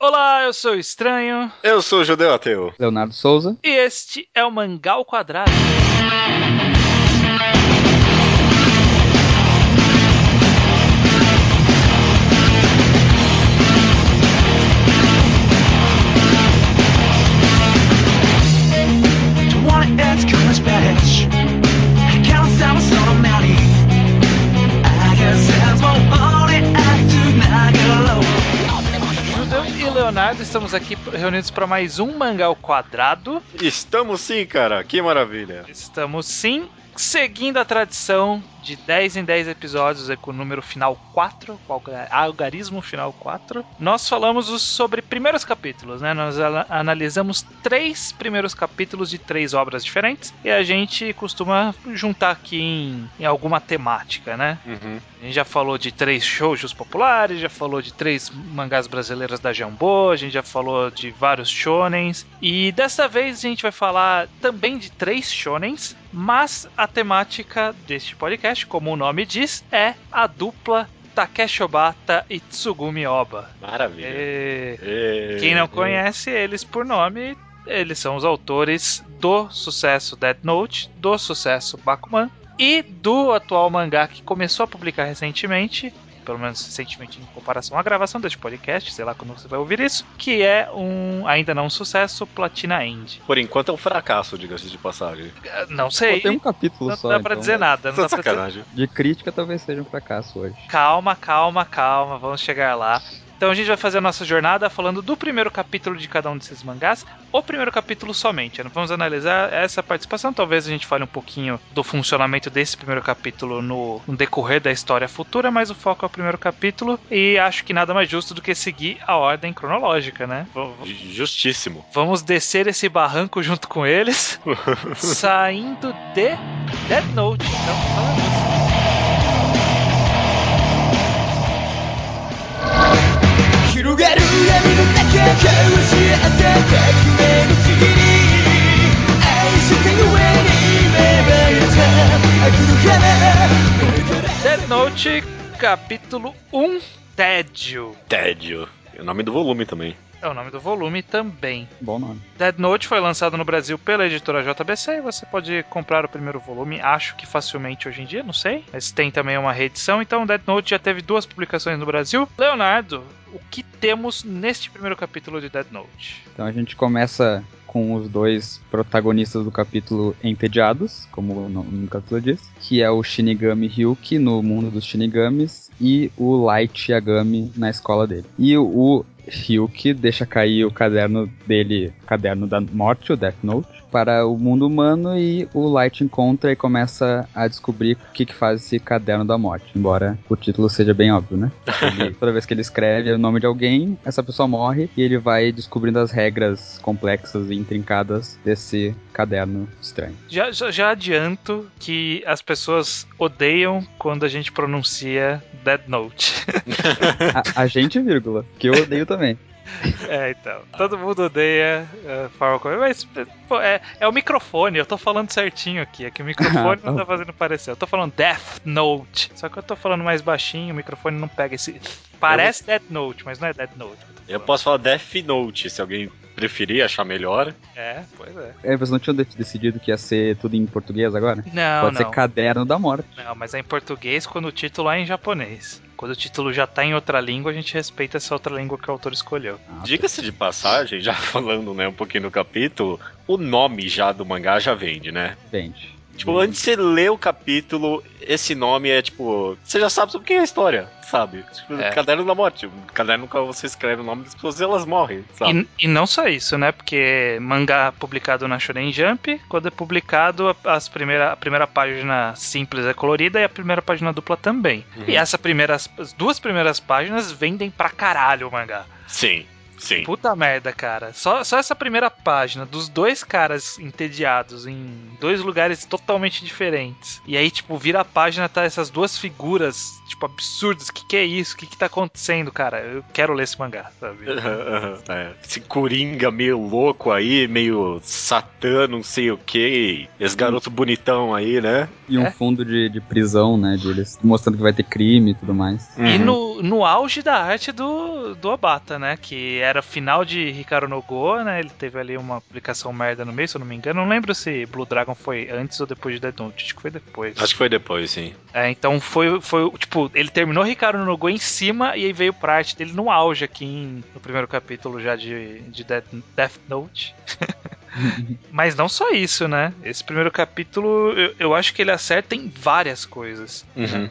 eu sou o Estranho. Eu sou o Judeu Ateu. Leonardo Souza. E este é o Mangal Quadrado. Estamos aqui reunidos para mais um Mangal Quadrado. Estamos sim, cara, que maravilha. Estamos sim, seguindo a tradição de 10 em 10 episódios, é com o número final 4, algarismo final 4, nós falamos sobre primeiros capítulos, né? Nós analisamos três primeiros capítulos de três obras diferentes e a gente costuma juntar aqui em, em alguma temática, né? Uhum. A gente já falou de três shoujos populares, já falou de três mangás brasileiras da Jambô, a gente já falou de vários shonens e dessa vez a gente vai falar também de três shonens, mas a temática deste podcast como o nome diz, é a dupla Takeshi Obata e Tsugumi Oba. Maravilha. E... E... Quem não conhece eles por nome, eles são os autores do sucesso Death Note, do sucesso Bakuman e do atual mangá que começou a publicar recentemente, pelo menos recentemente em comparação à gravação deste podcast, sei lá quando você vai ouvir isso, que é um ainda não um sucesso, Platina End. Por enquanto é um fracasso, diga-se de passagem. Não sei. tem um capítulo não só. Não dá pra então... dizer nada. Não dá sacanagem. Dizer... De crítica talvez seja um fracasso hoje. Calma, calma, calma, vamos chegar lá. Então a gente vai fazer a nossa jornada falando do primeiro capítulo de cada um desses mangás, o primeiro capítulo somente. Vamos analisar essa participação, talvez a gente fale um pouquinho do funcionamento desse primeiro capítulo no, no decorrer da história futura, mas o foco é o primeiro capítulo e acho que nada mais justo do que seguir a ordem cronológica, né? Justíssimo. Vamos descer esse barranco junto com eles, saindo de Dead Note. Então, falando isso. 広がる闇の中交わし合った革命の次に愛したゆえに芽生えた悪の花 Dead Note, capítulo 1, Tédio. Tédio. É o nome do volume também. É o nome do volume também. Bom nome. Dead Note foi lançado no Brasil pela editora JBC e você pode comprar o primeiro volume, acho que facilmente hoje em dia, não sei. Mas tem também uma reedição, então Dead Note já teve duas publicações no Brasil. Leonardo, o que temos neste primeiro capítulo de Dead Note? Então a gente começa com os dois protagonistas do capítulo entediados, como o capítulo diz, que é o Shinigami Ryuki no mundo dos Shinigamis e o Light Yagami na escola dele. E o Ryuki deixa cair o caderno dele, caderno da morte, o Death Note, para o mundo humano e o Light encontra e começa a descobrir o que, que faz esse caderno da morte. Embora o título seja bem óbvio, né? Ele, toda vez que ele escreve o nome de alguém, essa pessoa morre e ele vai descobrindo as regras complexas e intrincadas desse caderno estranho. Já, já, já adianto que as pessoas odeiam quando a gente pronuncia Dead Note. a, a gente, vírgula, que eu odeio também. É, então. Todo mundo odeia uh, Power mas pô, é, é o microfone, eu tô falando certinho aqui. É que o microfone não tá fazendo parecer. Eu tô falando Death Note. Só que eu tô falando mais baixinho, o microfone não pega esse. Parece eu... Death Note, mas não é Death Note. Eu, eu posso falar Death Note, se alguém preferir, achar melhor. É, pois é. É, vocês não tinham decidido que ia ser tudo em português agora? Não, Pode não. ser Caderno da Morte. Não, mas é em português quando o título é em japonês. Quando o título já tá em outra língua, a gente respeita essa outra língua que o autor escolheu. Ah, Diga-se de passagem, já falando né, um pouquinho do capítulo, o nome já do mangá já vende, né? Vende. Tipo, antes de você ler o capítulo, esse nome é tipo. Você já sabe sobre quem é a história, sabe? Tipo, é. Caderno da Morte. O caderno que você escreve o nome das pessoas elas morrem, sabe? E, e, não só isso, né? Porque mangá publicado na Shonen Jump, quando é publicado, as primeira, a primeira página simples é colorida e a primeira página dupla também. Uhum. E essa primeira, as duas primeiras páginas vendem pra caralho o mangá. Sim. Sim. Puta merda, cara. Só, só essa primeira página dos dois caras entediados em dois lugares totalmente diferentes. E aí, tipo, vira a página, tá essas duas figuras, tipo, absurdas. Que que é isso? O que que tá acontecendo, cara? Eu quero ler esse mangá, sabe? é. Esse coringa meio louco aí, meio satã, não sei o que. Esse garoto bonitão aí, né? E um é? fundo de, de prisão, né? De eles mostrando que vai ter crime e tudo mais. Uhum. E no, no, auge da arte do, do Obata, né? Que era final de Hikaru no Go, né? Ele teve ali uma aplicação merda no meio, se eu não me engano. Não lembro se Blue Dragon foi antes ou depois de Dead Note. Acho que foi depois. Acho que foi depois, sim. É, então foi, foi tipo, ele terminou Hikaru no Go em cima e aí veio pra arte dele no auge aqui em, no primeiro capítulo já de, de Death, Death Note. Mas não só isso, né? Esse primeiro capítulo eu, eu acho que ele acerta em várias coisas. Uhum.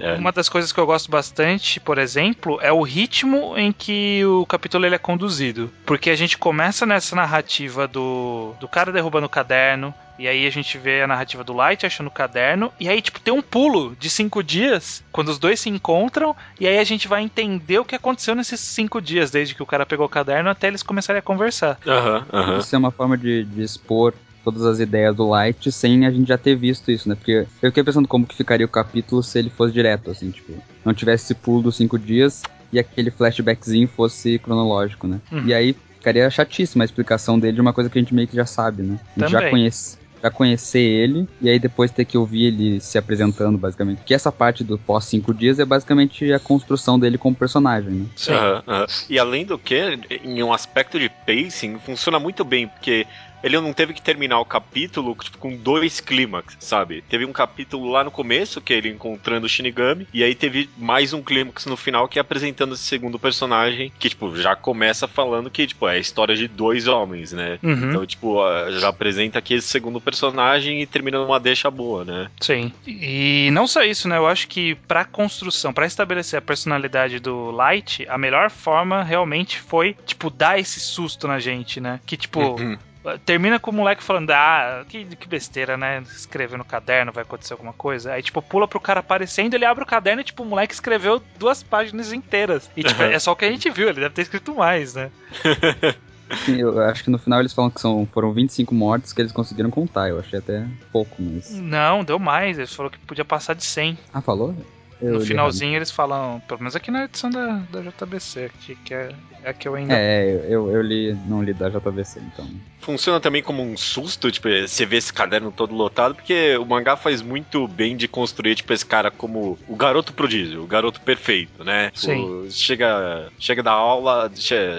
É. Uma das coisas que eu gosto bastante, por exemplo, é o ritmo em que o capítulo ele é conduzido. Porque a gente começa nessa narrativa do, do cara derrubando o caderno, e aí a gente vê a narrativa do Light achando o caderno. E aí, tipo, tem um pulo de cinco dias quando os dois se encontram. E aí a gente vai entender o que aconteceu nesses cinco dias, desde que o cara pegou o caderno até eles começarem a conversar. Uhum. Uhum. Isso é uma forma de, de expor todas as ideias do Light sem a gente já ter visto isso, né? Porque eu fiquei pensando como que ficaria o capítulo se ele fosse direto, assim, tipo, não tivesse esse pulo dos cinco dias e aquele flashbackzinho fosse cronológico, né? Uhum. E aí ficaria chatíssima a explicação dele de uma coisa que a gente meio que já sabe, né? A gente Também. já conhece já conhecer ele e aí depois ter que ouvir ele se apresentando, basicamente. Que essa parte do pós cinco dias é basicamente a construção dele como personagem, né? Sim. Uhum, uhum. E além do que, em um aspecto de pacing, funciona muito bem, porque ele não teve que terminar o capítulo tipo, com dois clímax, sabe? Teve um capítulo lá no começo, que é ele encontrando o Shinigami, e aí teve mais um clímax no final, que é apresentando esse segundo personagem, que, tipo, já começa falando que, tipo, é a história de dois homens, né? Uhum. Então, tipo, já apresenta aqui esse segundo personagem e termina numa deixa boa, né? Sim. E não só isso, né? Eu acho que pra construção, para estabelecer a personalidade do Light, a melhor forma realmente foi, tipo, dar esse susto na gente, né? Que, tipo, uhum termina com o moleque falando, ah, que, que besteira, né? Escrever no caderno, vai acontecer alguma coisa. Aí, tipo, pula pro cara aparecendo, ele abre o caderno e, tipo, o moleque escreveu duas páginas inteiras. E, tipo, é só o que a gente viu, ele deve ter escrito mais, né? Eu acho que no final eles falam que são, foram 25 mortes que eles conseguiram contar. Eu achei até pouco, mas. Não, deu mais. Eles falaram que podia passar de 100. Ah, falou? Eu no finalzinho eles falam, pelo menos aqui na edição da, da JBC, que, que é, é a que eu ainda. É, eu, eu li, não li da JBC, então. Funciona também como um susto, tipo, você vê esse caderno todo lotado, porque o mangá faz muito bem de construir, tipo, esse cara como o garoto prodígio, o garoto perfeito, né? Tipo, Sim. chega, chega da aula,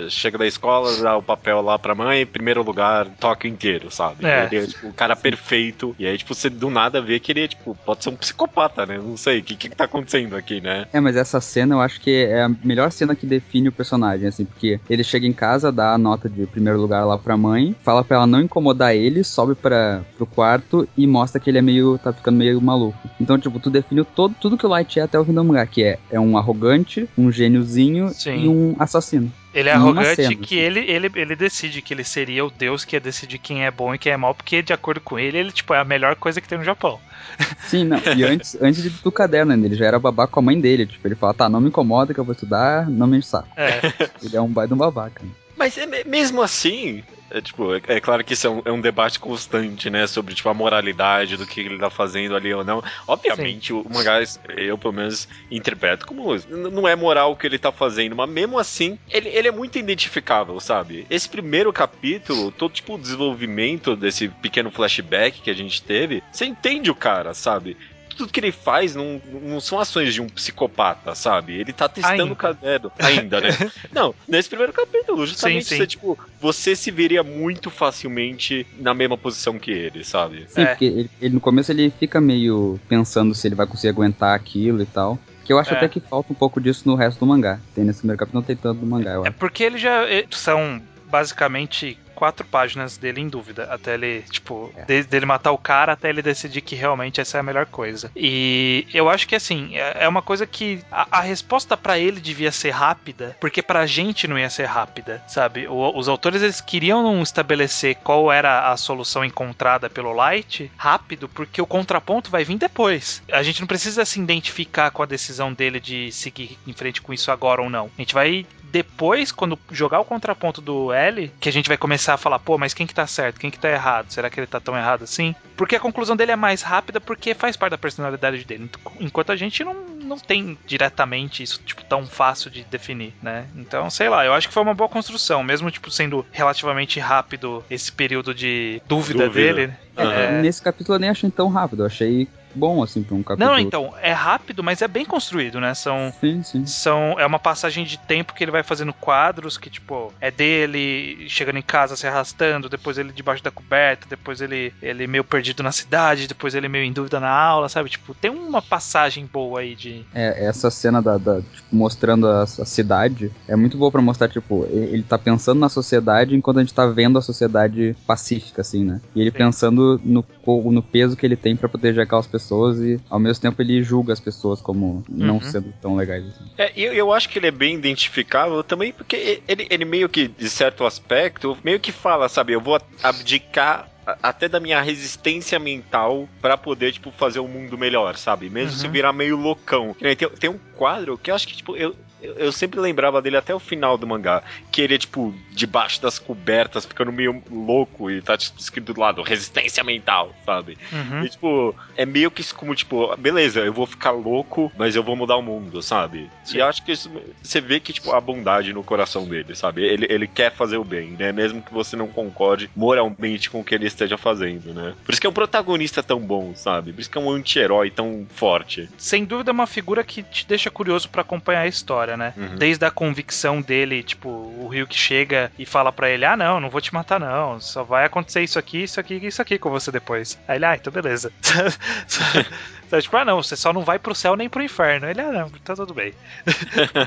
chega da escola, dá o papel lá pra mãe, primeiro lugar, toque inteiro, sabe? É. Ele é, tipo, o cara perfeito. E aí, tipo, você do nada vê que ele, tipo, pode ser um psicopata, né? Não sei, o que, que tá acontecendo acontecendo aqui, né? É, mas essa cena eu acho que é a melhor cena que define o personagem, assim, porque ele chega em casa, dá a nota de primeiro lugar lá pra mãe, fala pra ela não incomodar ele, sobe para pro quarto e mostra que ele é meio, tá ficando meio maluco. Então, tipo, tu define todo, tudo que o Light é até o fim do mangá, que é, é um arrogante, um gêniozinho Sim. e um assassino. Ele é arrogante cena, que assim. ele, ele, ele decide que ele seria o deus que ia decidir quem é bom e quem é mal, porque de acordo com ele, ele tipo, é a melhor coisa que tem no Japão. Sim, não. E antes, antes do caderno, ele já era babaca com a mãe dele. Tipo, ele fala, tá, não me incomoda que eu vou estudar, não me saco. É. Ele é um baita um babaca. Mas é, mesmo assim, é, tipo, é, é, claro que isso é um, é um, debate constante, né? Sobre, tipo, a moralidade do que ele tá fazendo ali ou não. Obviamente, Sim. o mangá, eu pelo menos interpreto como não é moral o que ele tá fazendo, mas mesmo assim, ele, ele é muito identificável, sabe? Esse primeiro capítulo, todo, tipo, o desenvolvimento desse pequeno flashback que a gente teve, você entende o cara, sabe? Tudo que ele faz não, não são ações de um psicopata, sabe? Ele tá testando o caderno. Ainda, né? não, nesse primeiro capítulo, justamente sim, sim. Você, tipo, você se veria muito facilmente na mesma posição que ele, sabe? Sim, é. porque ele, ele, no começo ele fica meio pensando se ele vai conseguir aguentar aquilo e tal. Que eu acho é. até que falta um pouco disso no resto do mangá. Tem nesse primeiro capítulo, não tem tanto do mangá, eu É acho. porque ele já. São basicamente quatro páginas dele em dúvida, até ele, tipo, é. desde ele matar o cara até ele decidir que realmente essa é a melhor coisa. E eu acho que assim, é, é uma coisa que a, a resposta para ele devia ser rápida, porque pra gente não ia ser rápida, sabe? O, os autores eles queriam estabelecer qual era a solução encontrada pelo Light rápido, porque o contraponto vai vir depois. A gente não precisa se identificar com a decisão dele de seguir em frente com isso agora ou não. A gente vai depois, quando jogar o contraponto do L, que a gente vai começar a falar, pô, mas quem que tá certo, quem que tá errado? Será que ele tá tão errado assim? Porque a conclusão dele é mais rápida porque faz parte da personalidade dele. Enquanto a gente não, não tem diretamente isso, tipo, tão fácil de definir, né? Então, sei lá, eu acho que foi uma boa construção, mesmo, tipo, sendo relativamente rápido esse período de dúvida, dúvida. dele. É, é... Nesse capítulo eu nem achei tão rápido, eu achei bom, assim, pra um capítulo. Não, então, é rápido, mas é bem construído, né? São. Sim, sim. São, é uma passagem de tempo que ele vai fazendo quadros que, tipo, é dele chegando em casa se arrastando, depois ele debaixo da coberta, depois ele, ele meio perdido na cidade, depois ele meio em dúvida na aula, sabe? Tipo, tem uma passagem boa aí de. É, essa cena da, da tipo, mostrando a, a, cidade é muito boa para mostrar, tipo, ele, tá pensando na sociedade enquanto a gente tá vendo a sociedade pacífica, assim, né? E ele Sim. pensando no, no peso que ele tem para proteger aquelas pessoas e ao mesmo tempo ele julga as pessoas como uhum. não sendo tão legais assim. É, eu, eu acho que ele é bem identificável também porque ele, ele meio que, de certo aspecto, meio que fala, sabe, eu vou abdicar até da minha resistência mental para poder, tipo, fazer o um mundo melhor, sabe? Mesmo uhum. se virar meio loucão. Tem, tem um quadro que eu acho que, tipo, eu, eu sempre lembrava dele até o final do mangá. Que ele é, tipo, debaixo das cobertas, ficando meio louco e tá tipo, escrito do lado, resistência mental, sabe? Uhum. E, tipo, é meio que como, tipo, beleza, eu vou ficar louco, mas eu vou mudar o mundo, sabe? Sim. E acho que isso, você vê que, tipo, a bondade no coração dele, sabe? Ele, ele quer fazer o bem, né? Mesmo que você não concorde moralmente com o que ele esteja fazendo, né? Por isso que é um protagonista tão bom, sabe? Por isso que é um anti-herói tão forte. Sem dúvida, é uma figura que te deixa curioso para acompanhar a história história, né? Uhum. Desde a convicção dele, tipo, o Rio que chega e fala para ele: Ah, não, não vou te matar, não. Só vai acontecer isso aqui, isso aqui isso aqui com você depois. Aí ele, ah, então beleza. Então, tipo, ah, não, você só não vai pro céu nem pro inferno. Ele, ah, não, tá tudo bem.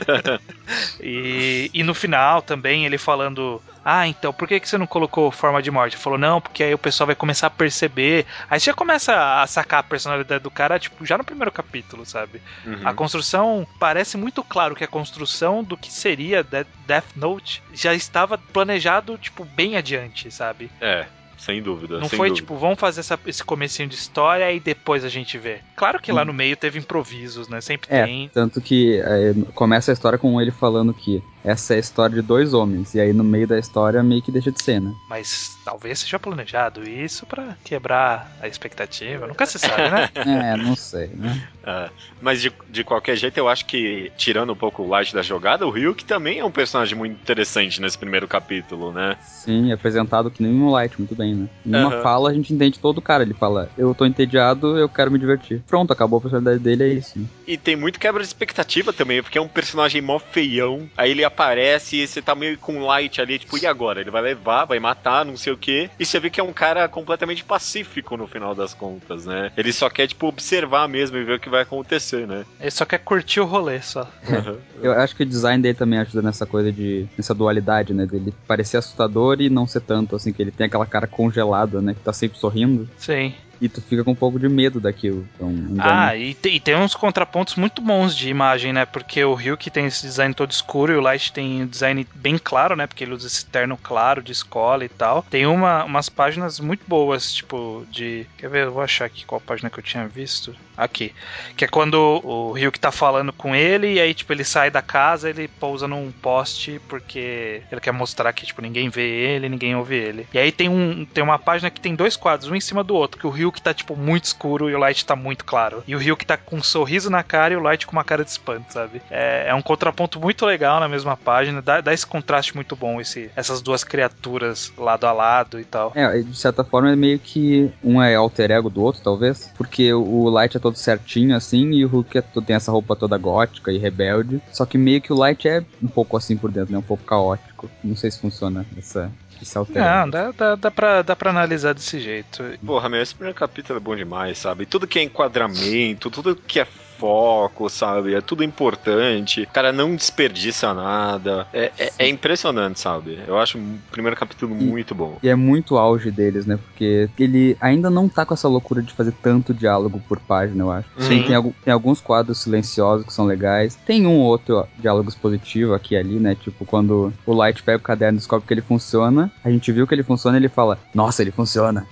e, e no final também ele falando: Ah, então por que, que você não colocou forma de morte? Ele falou: Não, porque aí o pessoal vai começar a perceber. Aí você já começa a sacar a personalidade do cara, tipo, já no primeiro capítulo, sabe? Uhum. A construção parece muito claro que a construção do que seria Death Note já estava planejado, tipo, bem adiante, sabe? É. Sem dúvida. Não sem foi dúvida. tipo, vamos fazer essa, esse comecinho de história e depois a gente vê. Claro que lá hum. no meio teve improvisos, né? Sempre é, tem. Tanto que é, começa a história com ele falando que essa é a história de dois homens. E aí no meio da história meio que deixa de ser, né? Mas talvez seja planejado isso para quebrar a expectativa. Nunca se sabe, né? é, não sei, né? É, mas de, de qualquer jeito, eu acho que, tirando um pouco o light da jogada, o Ryuk também é um personagem muito interessante nesse primeiro capítulo, né? Sim, é apresentado que nem um light, muito bem, né? Em uma uhum. fala, a gente entende todo o cara. Ele fala, eu tô entediado, eu quero me divertir. Pronto, acabou a personalidade dele, é isso. Né? E tem muito quebra de expectativa também, porque é um personagem mó feião. Aí ele aparece e você tá meio com light ali, tipo, e agora? Ele vai levar, vai matar, não sei o quê. E você vê que é um cara completamente pacífico no final das contas, né? Ele só quer, tipo, observar mesmo e ver o que vai acontecer, né? Ele só quer curtir o rolê, só. Uhum. Eu acho que o design dele também ajuda nessa coisa de. nessa dualidade, né? Dele parecer assustador e não ser tanto, assim, que ele tem aquela cara congelada, né? Que tá sempre sorrindo. Sim e tu fica com um pouco de medo daquilo. Então, ah, e, te, e, tem uns contrapontos muito bons de imagem, né? Porque o Ryuk tem esse design todo escuro e o Light tem um design bem claro, né? Porque ele usa esse terno claro de escola e tal. Tem uma, umas páginas muito boas, tipo, de. Quer ver? Eu vou achar aqui qual página que eu tinha visto. Aqui. Que é quando o Ryuk tá falando com ele e aí, tipo, ele sai da casa, ele pousa num poste porque ele quer mostrar que, tipo, ninguém vê ele, ninguém ouve ele. E aí tem, um, tem uma página que tem dois quadros, um em cima do outro, que o Ryuk que tá, tipo, muito escuro e o Light tá muito claro. E o que tá com um sorriso na cara e o Light com uma cara de espanto, sabe? É, é um contraponto muito legal na mesma página, dá, dá esse contraste muito bom, esse, essas duas criaturas lado a lado e tal. É, de certa forma é meio que um é alter ego do outro, talvez, porque o Light é todo certinho assim e o Hulk é, tem essa roupa toda gótica e rebelde, só que meio que o Light é um pouco assim por dentro, né? Um pouco caótico. Não sei se funciona essa, se altera. Não, dá, dá, dá, pra, dá pra analisar desse jeito. Porra, meu, esse primeiro capítulo é bom demais, sabe? Tudo que é enquadramento, tudo que é foco, sabe? É tudo importante. O cara não desperdiça nada. É, é, é impressionante, sabe? Eu acho o primeiro capítulo e, muito bom. E é muito auge deles, né? Porque ele ainda não tá com essa loucura de fazer tanto diálogo por página, eu acho. Sim. Tem, tem alguns quadros silenciosos que são legais. Tem um ou outro diálogo expositivo aqui e ali, né? Tipo, quando o Light pega o caderno e descobre que ele funciona, a gente viu que ele funciona e ele fala: Nossa, ele funciona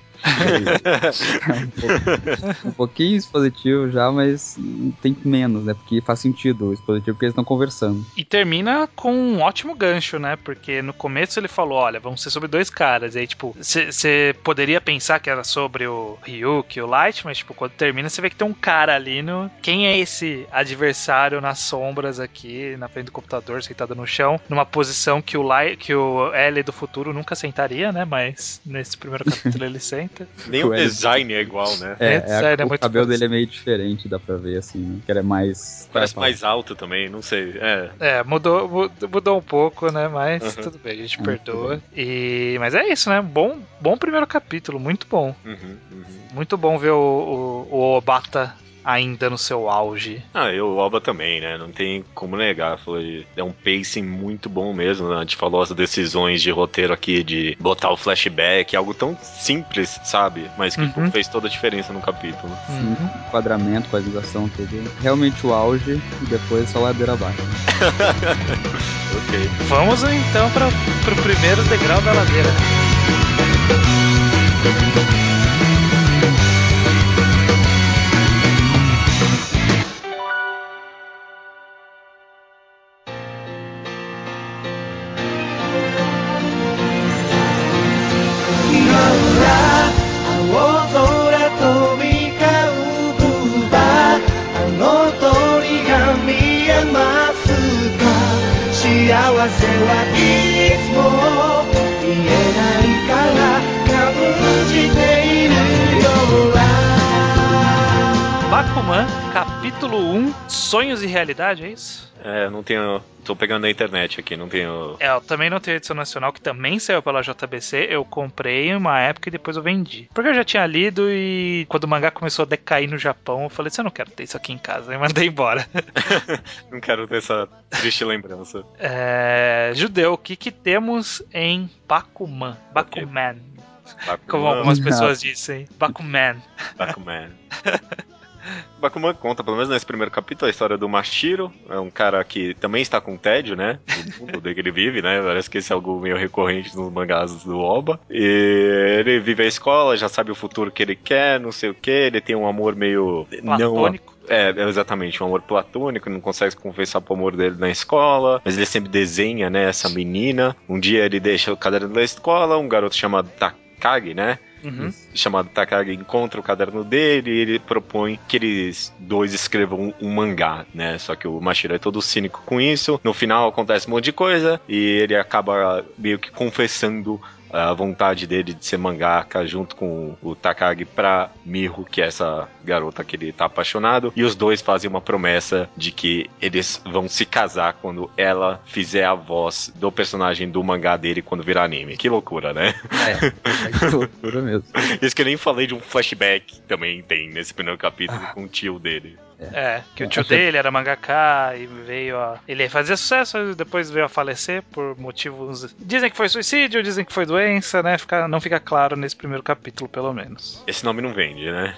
um, um, pouquinho expositivo já, mas tem menos, né? Porque faz sentido o expositivo porque eles estão conversando. E termina com um ótimo gancho, né? Porque no começo ele falou: olha, vamos ser sobre dois caras. E aí, tipo, você poderia pensar que era sobre o Ryuk e o Light, mas, tipo, quando termina, você vê que tem um cara ali no. Quem é esse adversário nas sombras aqui, na frente do computador, sentado no chão, numa posição que o Light, que o L do futuro nunca sentaria, né? Mas nesse primeiro capítulo ele senta. 90. Nem o design é igual, né? É, é, é o cabelo dele é meio diferente, dá pra ver assim, né? Que ele é mais. Parece mais alto também, não sei. É, é mudou, mudou um pouco, né? Mas uhum. tudo bem, a gente é, perdoa. E... Mas é isso, né? Bom, bom primeiro capítulo, muito bom. Uhum, uhum. Muito bom ver o, o, o Obata ainda no seu auge. Ah, e o Alba também, né? Não tem como negar. Foi, é um pacing muito bom mesmo. Né? A gente falou as decisões de roteiro aqui de botar o flashback, algo tão simples, sabe? Mas que uhum. fez toda a diferença no capítulo. Sim, uhum. enquadramento, qualização, tudo. Realmente o auge e depois só ladeira abaixo. ok. Vamos então para o primeiro degrau da ladeira. Capítulo 1, Sonhos e Realidade, é isso? É, não tenho. Tô pegando na internet aqui, não tenho. É, eu também não tenho edição nacional, que também saiu pela JBC. Eu comprei em uma época e depois eu vendi. Porque eu já tinha lido e quando o mangá começou a decair no Japão, eu falei, você não quero ter isso aqui em casa. E mandei embora. não quero ter essa triste lembrança. É, judeu, o que, que temos em Bakuman? Bakuman. Bakuman. Como algumas pessoas dizem. Bakuman. Bakuman. Bakuman conta, pelo menos nesse primeiro capítulo, a história do Mashiro. É um cara que também está com tédio, né? No mundo que ele vive, né? Parece que esse é algo meio recorrente nos mangás do Oba. E ele vive a escola, já sabe o futuro que ele quer, não sei o que. Ele tem um amor meio. Platônico. Não, é, exatamente, um amor platônico, não consegue confessar pro amor dele na escola, mas ele sempre desenha, né, essa menina. Um dia ele deixa o caderno da escola, um garoto chamado Takagi, né? Uhum. chamado Takagi encontra o caderno dele e ele propõe que eles dois escrevam um, um, mangá, né? Só que o Mashiro é todo cínico com isso. No final acontece um monte de coisa e ele acaba meio que confessando a vontade dele de ser mangaka junto com o Takagi pra Miho, que é essa garota que ele tá apaixonado. E os dois fazem uma promessa de que eles vão se casar quando ela fizer a voz do personagem do mangá dele quando virar anime. Que loucura, né? É, que loucura mesmo. Isso que eu nem falei de um flashback também tem nesse primeiro capítulo ah. com o tio dele. É, que o tio dele era mangaka e veio a. Ele fazia sucesso, e depois veio a falecer por motivos. Dizem que foi suicídio, dizem que foi doença, né? Fica, não fica claro nesse primeiro capítulo, pelo menos. Esse nome não vende, né?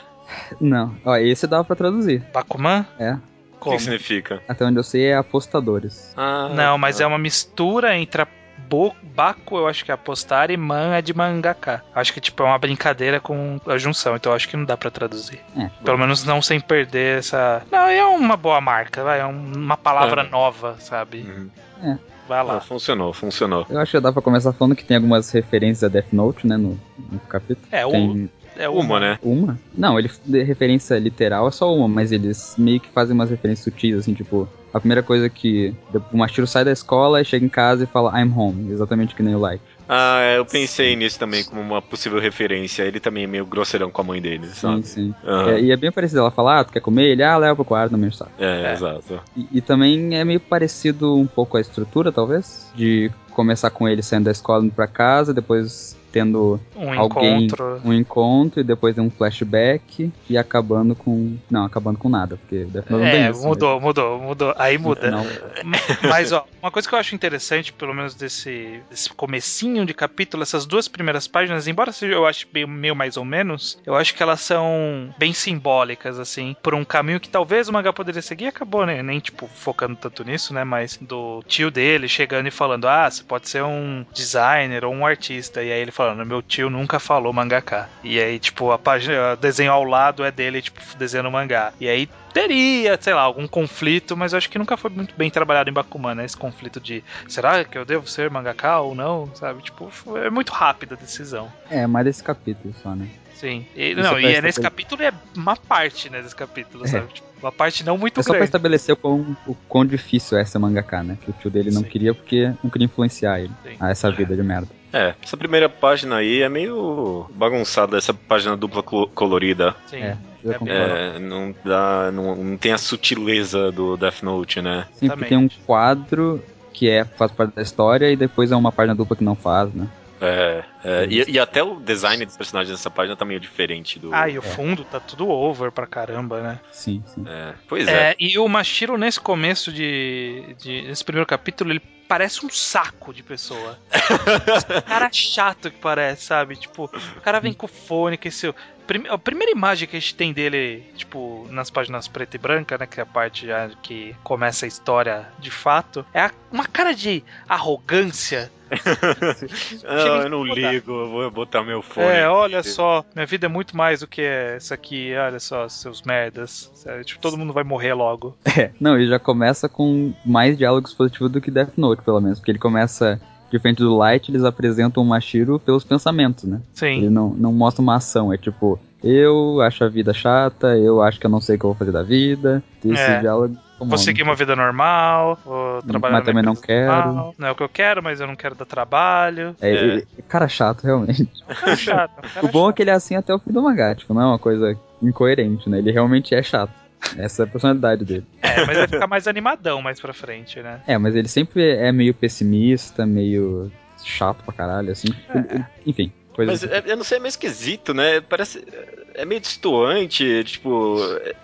Não. Ó, esse dava pra traduzir. Bakuman? É. O que, significa? Até onde eu sei é apostadores. Ah, não, mas ah. é uma mistura entre a Bo Baku, eu acho que é apostar, e Man é de mangaka. Acho que tipo é uma brincadeira com a junção, então acho que não dá para traduzir. É. Pelo menos não sem perder essa. Não, é uma boa marca, vai, é uma palavra é. nova, sabe? Uhum. É. Vai lá. Ah, funcionou, funcionou. Eu acho que dá pra começar falando que tem algumas referências a Death Note, né, no, no capítulo. É, tem... o... É uma, uma, né? Uma? Não, ele de referência literal é só uma, mas eles meio que fazem umas referências sutis, assim, tipo, a primeira coisa que o Mashiro sai da escola e chega em casa e fala I'm home, exatamente que nem o Light. Ah, é, eu pensei nisso também como uma possível referência. Ele também é meio grosseirão com a mãe dele, sabe? Sim, sim. Uhum. É, e é bem parecido. Ela fala, ah, tu quer comer? Ele, ah, leva pro quarto, não me sabe. É, é, exato. E, e, também é meio parecido um pouco a estrutura, talvez, de começar com ele saindo da escola indo pra casa, depois tendo um alguém, encontro. um encontro e depois um flashback e acabando com. Não, acabando com nada, porque Death Note é, isso, mudou, mas... mudou, mudou. Aí muda. Não. Mas, ó, uma coisa que eu acho interessante, pelo menos desse, desse comecinho de capítulo, essas duas primeiras páginas, embora seja, eu acho meio, meio mais ou menos, eu acho que elas são bem simbólicas, assim, por um caminho que talvez o mangá poderia seguir acabou, né? Nem, tipo, focando tanto nisso, né? Mas do tio dele chegando e falando, ah, você pode ser um designer ou um artista. E aí ele fala, falando, meu tio nunca falou mangaká. E aí, tipo, a página, o desenho ao lado é dele, tipo, desenhando mangá. E aí teria, sei lá, algum conflito, mas eu acho que nunca foi muito bem trabalhado em Bakuman, né? Esse conflito de será que eu devo ser mangaká ou não, sabe? Tipo, é muito rápida a decisão. É, mais desse capítulo só, né? Sim. E, não, e é nesse capítulo é uma parte, né, desse capítulo, é. sabe? Tipo, uma parte não muito é grande. só pra estabelecer o quão, o quão difícil é ser mangaka, né? Que o tio dele não Sim. queria porque não queria influenciar ele Sim. a essa vida de merda. É, essa primeira página aí é meio bagunçada, essa página dupla colorida. Sim. É. É, não dá. Não, não tem a sutileza do Death Note, né? Sim, porque tem um quadro que é, faz parte da história e depois é uma página dupla que não faz, né? É, é e, e, até o design dos personagens nessa página tá meio diferente do. Ah, e o fundo tá tudo over pra caramba, né? Sim, sim. É, pois é. é. E o Mashiro, nesse começo de, de. Nesse primeiro capítulo, ele parece um saco de pessoa. cara chato que parece, sabe? Tipo, o cara vem com fone, que esse. A primeira imagem que a gente tem dele, tipo, nas páginas preta e branca, né? Que é a parte já que começa a história de fato, é uma cara de arrogância não, eu não ligo, eu vou botar meu fone. É, olha só, minha vida é muito mais do que isso aqui, olha só, seus merdas. Sério, tipo, todo mundo vai morrer logo. É, não, e já começa com mais diálogos positivos do que Death Note, pelo menos, porque ele começa diferente do Light, eles apresentam o Mashiro pelos pensamentos, né? Sim. Ele não, não mostra uma ação, é tipo, eu acho a vida chata, eu acho que eu não sei o que eu vou fazer da vida. Esse é. diálogo Vou seguir uma vida normal, vou trabalhar Mas também não quero. Normal. Não é o que eu quero, mas eu não quero dar trabalho. É, é. é cara chato, realmente. Cara chato. Cara o bom chato. é que ele é assim até o fim do mangá, tipo, não é uma coisa incoerente, né? Ele realmente é chato. Essa é a personalidade dele. É, mas vai ficar mais animadão mais pra frente, né? É, mas ele sempre é meio pessimista, meio chato pra caralho, assim. É. Enfim. Mas assim. eu não sei, é meio esquisito, né? Parece é meio distoante, tipo,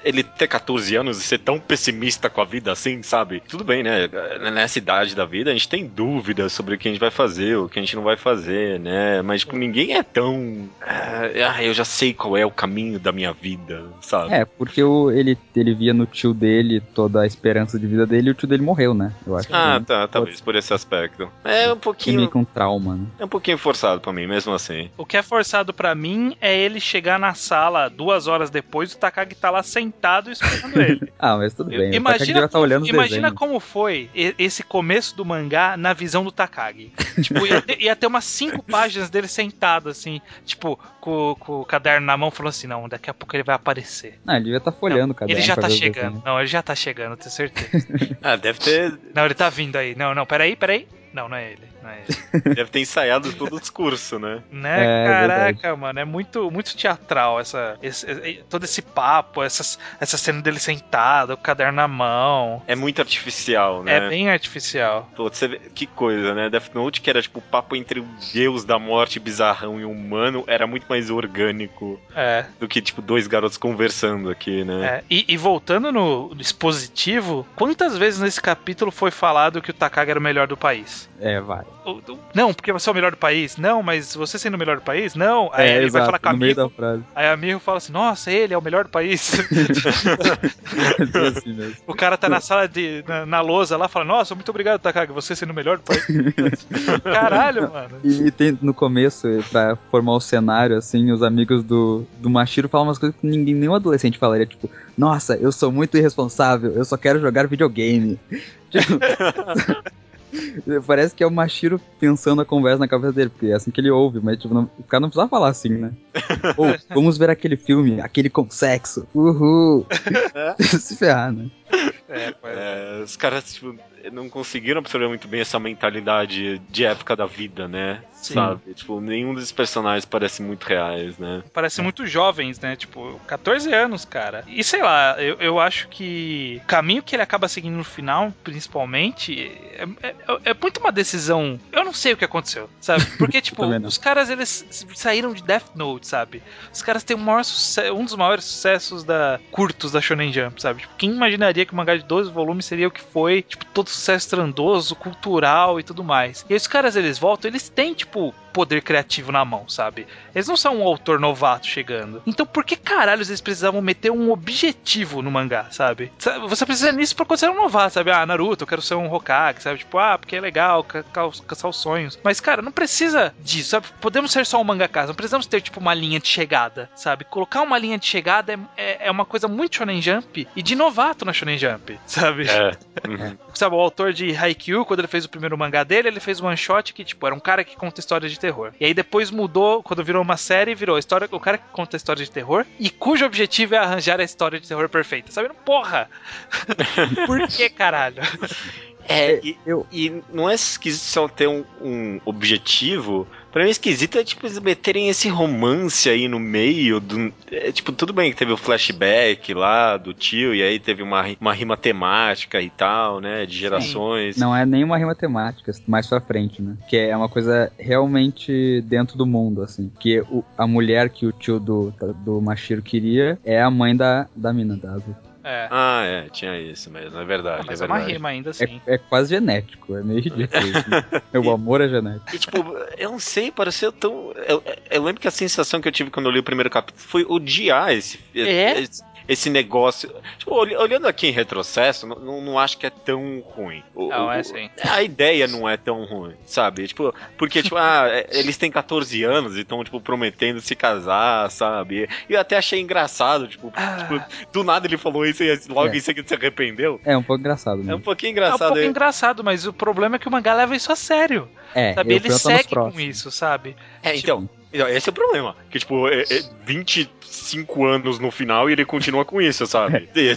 ele ter 14 anos e ser tão pessimista com a vida assim, sabe? Tudo bem, né? Nessa idade da vida a gente tem dúvidas sobre o que a gente vai fazer, o que a gente não vai fazer, né? Mas tipo, ninguém é tão. Ah, eu já sei qual é o caminho da minha vida, sabe? É, porque o, ele, ele via no tio dele toda a esperança de vida dele e o tio dele morreu, né? Eu acho. Ah, tá, pode... talvez por esse aspecto. É um pouquinho. É meio com trauma, né? É um pouquinho forçado pra mim, mesmo assim. O que é forçado para mim é ele chegar na sala sala duas horas depois, o Takagi tá lá sentado esperando ele. ah, mas tudo bem. Imagina, tá olhando imagina como foi esse começo do mangá na visão do Takagi. tipo, ia ter, ia ter, umas cinco páginas dele sentado, assim, tipo, com, com, o caderno na mão, falando assim: não, daqui a pouco ele vai aparecer. Ah, ele devia estar tá folhando o caderno. Ele já tá chegando. Não, ele já tá chegando, tenho certeza. ah, deve ter. Não, ele tá vindo aí. Não, não, peraí, peraí. Não, não é ele. É ele. Deve ter ensaiado todo o discurso, né? Né? É, Caraca, mano, é muito, muito teatral essa, esse, todo esse papo, essas, essa cena dele sentado, o caderno na mão. É muito artificial, né? É bem artificial. Pô, você vê, que coisa, né? Death Note, que era tipo o papo entre o deus da morte bizarrão e o humano, era muito mais orgânico é. do que, tipo, dois garotos conversando aqui, né? É. E, e voltando no dispositivo, quantas vezes nesse capítulo foi falado que o Takagi era o melhor do país? É, vai. Não, porque você é o melhor do país. Não, mas você sendo o melhor do país? Não. Aí é, ele exato, vai falar com amigo. Aí a amigo fala assim: Nossa, ele é o melhor do país. assim o cara tá na sala de. na, na lousa lá fala: Nossa, muito obrigado, Takagi, você sendo o melhor do país. Caralho, mano. E, e, tem no começo, pra formar o cenário, assim, os amigos do, do Mashiro falam umas coisas que ninguém, nenhum adolescente falaria, tipo, nossa, eu sou muito irresponsável, eu só quero jogar videogame. Tipo, Parece que é o Mashiro pensando a conversa na cabeça dele, porque é assim que ele ouve, mas tipo, não, o cara não precisa falar assim, né? Ou, vamos ver aquele filme, aquele com sexo. Uhul! É? Se ferrar, né? É, é, os caras, tipo, não conseguiram absorver muito bem essa mentalidade de época da vida, né? Sim. Sabe? Tipo, nenhum desses personagens parece muito reais, né? Parecem muito jovens, né? Tipo, 14 anos, cara. E sei lá, eu, eu acho que o caminho que ele acaba seguindo no final, principalmente, é, é, é muito uma decisão. Eu não sei o que aconteceu, sabe? Porque, tipo, os caras, eles saíram de Death Note, sabe? Os caras têm um dos maiores sucessos da curtos da Shonen Jump, sabe? Tipo, quem imaginaria que um mangá de 12 volumes seria o que foi, tipo, todo sucesso estrandoso, cultural e tudo mais. E os caras, eles voltam, eles têm, tipo, tipo, poder criativo na mão, sabe? Eles não são um autor novato chegando. Então por que caralhos eles precisavam meter um objetivo no mangá, sabe? Você precisa nisso pra quando você é um novato, sabe? Ah, Naruto, eu quero ser um Hokage, sabe? Tipo, ah, porque é legal caçar os sonhos. Mas, cara, não precisa disso, sabe? Podemos ser só um mangaka, não precisamos ter, tipo, uma linha de chegada, sabe? Colocar uma linha de chegada é, é, é uma coisa muito Shonen Jump e de novato na Shonen Jump, sabe? É. Uhum. sabe, o autor de Haikyuu, quando ele fez o primeiro mangá dele, ele fez um one shot que, tipo, era um cara que conta histórias de terror. E aí depois mudou, quando virou uma série, virou a história, o cara que conta a história de terror e cujo objetivo é arranjar a história de terror perfeita. Sabe? Porra! Por que, caralho? É, e, eu... e não é esquisito só ter um, um objetivo. Pra mim, esquisito é, tipo, eles meterem esse romance aí no meio. Do, é, tipo, tudo bem que teve o flashback lá do tio, e aí teve uma, uma rima temática e tal, né? De gerações. Sim. Não é nem uma rima temática, mais pra frente, né? Que é uma coisa realmente dentro do mundo, assim. Que o, a mulher que o tio do, do Mashiro queria é a mãe da, da mina, da Azul. É. Ah, é, tinha isso mesmo, é verdade. Ah, mas é, verdade. uma rima ainda assim. É, é quase genético, é meio ridículo. Né? o amor é genético. E tipo, eu não sei, pareceu tão. Eu, eu, lembro que a sensação que eu tive quando eu li o primeiro capítulo foi odiar esse, é? esse, esse negócio. Tipo, olhando aqui em retrocesso, não, não, acho que é tão ruim. O, não, é sim. A ideia não é tão ruim, sabe? Tipo, porque, tipo, ah, é, eles têm 14 anos e estão, tipo, prometendo se casar, sabe? E eu até achei engraçado, tipo, ah. tipo do nada ele falou isso e logo é. em seguida se arrependeu. É um pouco engraçado. Mesmo. É um pouquinho engraçado. É um pouco é. engraçado, mas o problema é que o mangá leva isso a sério. É, sabe? Ele segue com isso, sabe? É, tipo, então. Esse é o problema. Que, tipo, é, é 25 anos no final e ele continua com isso, sabe? E,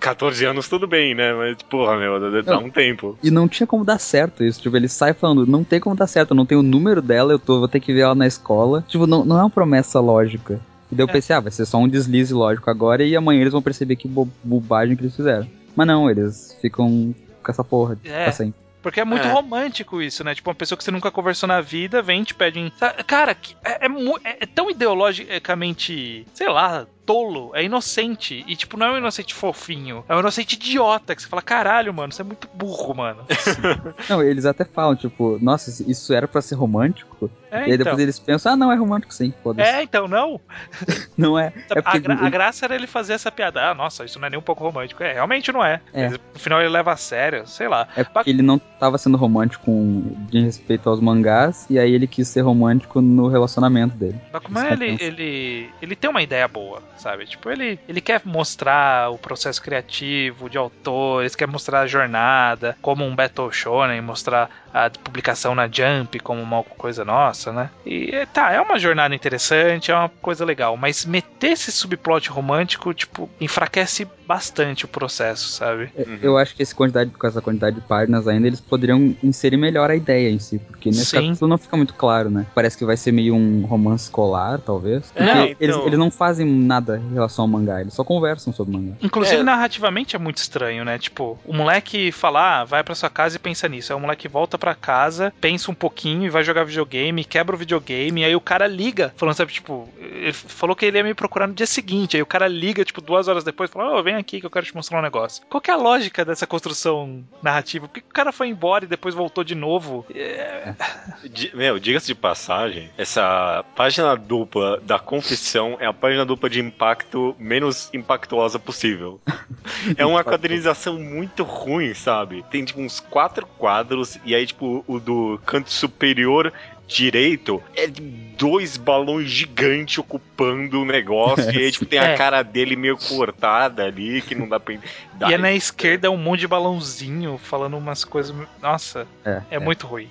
14 tipo, anos tudo bem, né? Mas, porra, meu, dá um tempo. E não tinha como dar certo isso. Tipo, ele sai falando, não tem como dar certo, eu não tenho o número dela, eu tô, vou ter que ver ela na escola. Tipo, não, não é uma promessa lógica. E daí eu é. pensei, ah, vai ser só um deslize lógico agora e amanhã eles vão perceber que bo bobagem que eles fizeram. Mas não, eles ficam com essa porra é. pra sempre. Porque é muito é. romântico isso, né? Tipo, uma pessoa que você nunca conversou na vida vem e te pede. Cara, é, é, é, tão ideologicamente, sei lá, tolo, é inocente. E, tipo, não é um inocente fofinho, é um inocente idiota que você fala, caralho, mano, você é muito burro, mano. não, eles até falam, tipo, nossa, isso era para ser romântico. É, e aí então. depois eles pensam, ah, não, é romântico sim, foda-se. É, então, não. não é. é a, gra a, graça era ele fazer essa piada. Ah, nossa, isso não é nem um pouco romântico. É, realmente não é. é. no final ele leva a sério, sei lá. É porque ele não tava sendo romântico de respeito aos mangás, e aí ele quis ser romântico no relacionamento dele. Mas como é ele, ele, ele tem uma ideia boa sabe? Tipo, ele, ele quer mostrar o processo criativo de autores, quer mostrar a jornada como um Battle Shonen, mostrar a publicação na Jump como uma coisa nossa, né? E tá, é uma jornada interessante, é uma coisa legal, mas meter esse subplot romântico, tipo, enfraquece bastante o processo, sabe? É, uhum. Eu acho que esse quantidade, com essa quantidade de páginas ainda, eles poderiam inserir melhor a ideia em si, porque nesse Sim. capítulo não fica muito claro, né? Parece que vai ser meio um romance escolar, talvez. É, então... eles, eles não fazem nada em relação ao mangá, eles só conversam sobre o mangá. Inclusive, é. narrativamente é muito estranho, né? Tipo, o moleque fala, ah, vai pra sua casa e pensa nisso. Aí o moleque volta pra casa, pensa um pouquinho e vai jogar videogame, quebra o videogame, aí o cara liga, falando, sabe, tipo, ele falou que ele ia me procurar no dia seguinte, aí o cara liga, tipo, duas horas depois, fala, ô, oh, vem aqui que eu quero te mostrar um negócio. Qual que é a lógica dessa construção narrativa? Por que o cara foi embora e depois voltou de novo? É... Meu, diga-se de passagem, essa página dupla da confissão é a página dupla de impacto menos impactuosa possível. é uma quadrinização muito ruim, sabe? Tem, tipo, uns quatro quadros e aí, tipo, o do canto superior direito é dois balões gigantes ocupando o negócio. e aí, tipo, tem a é. cara dele meio cortada ali, que não dá pra. Dar. E é na esquerda é um monte de balãozinho falando umas coisas. Nossa, é, é, é. muito ruim.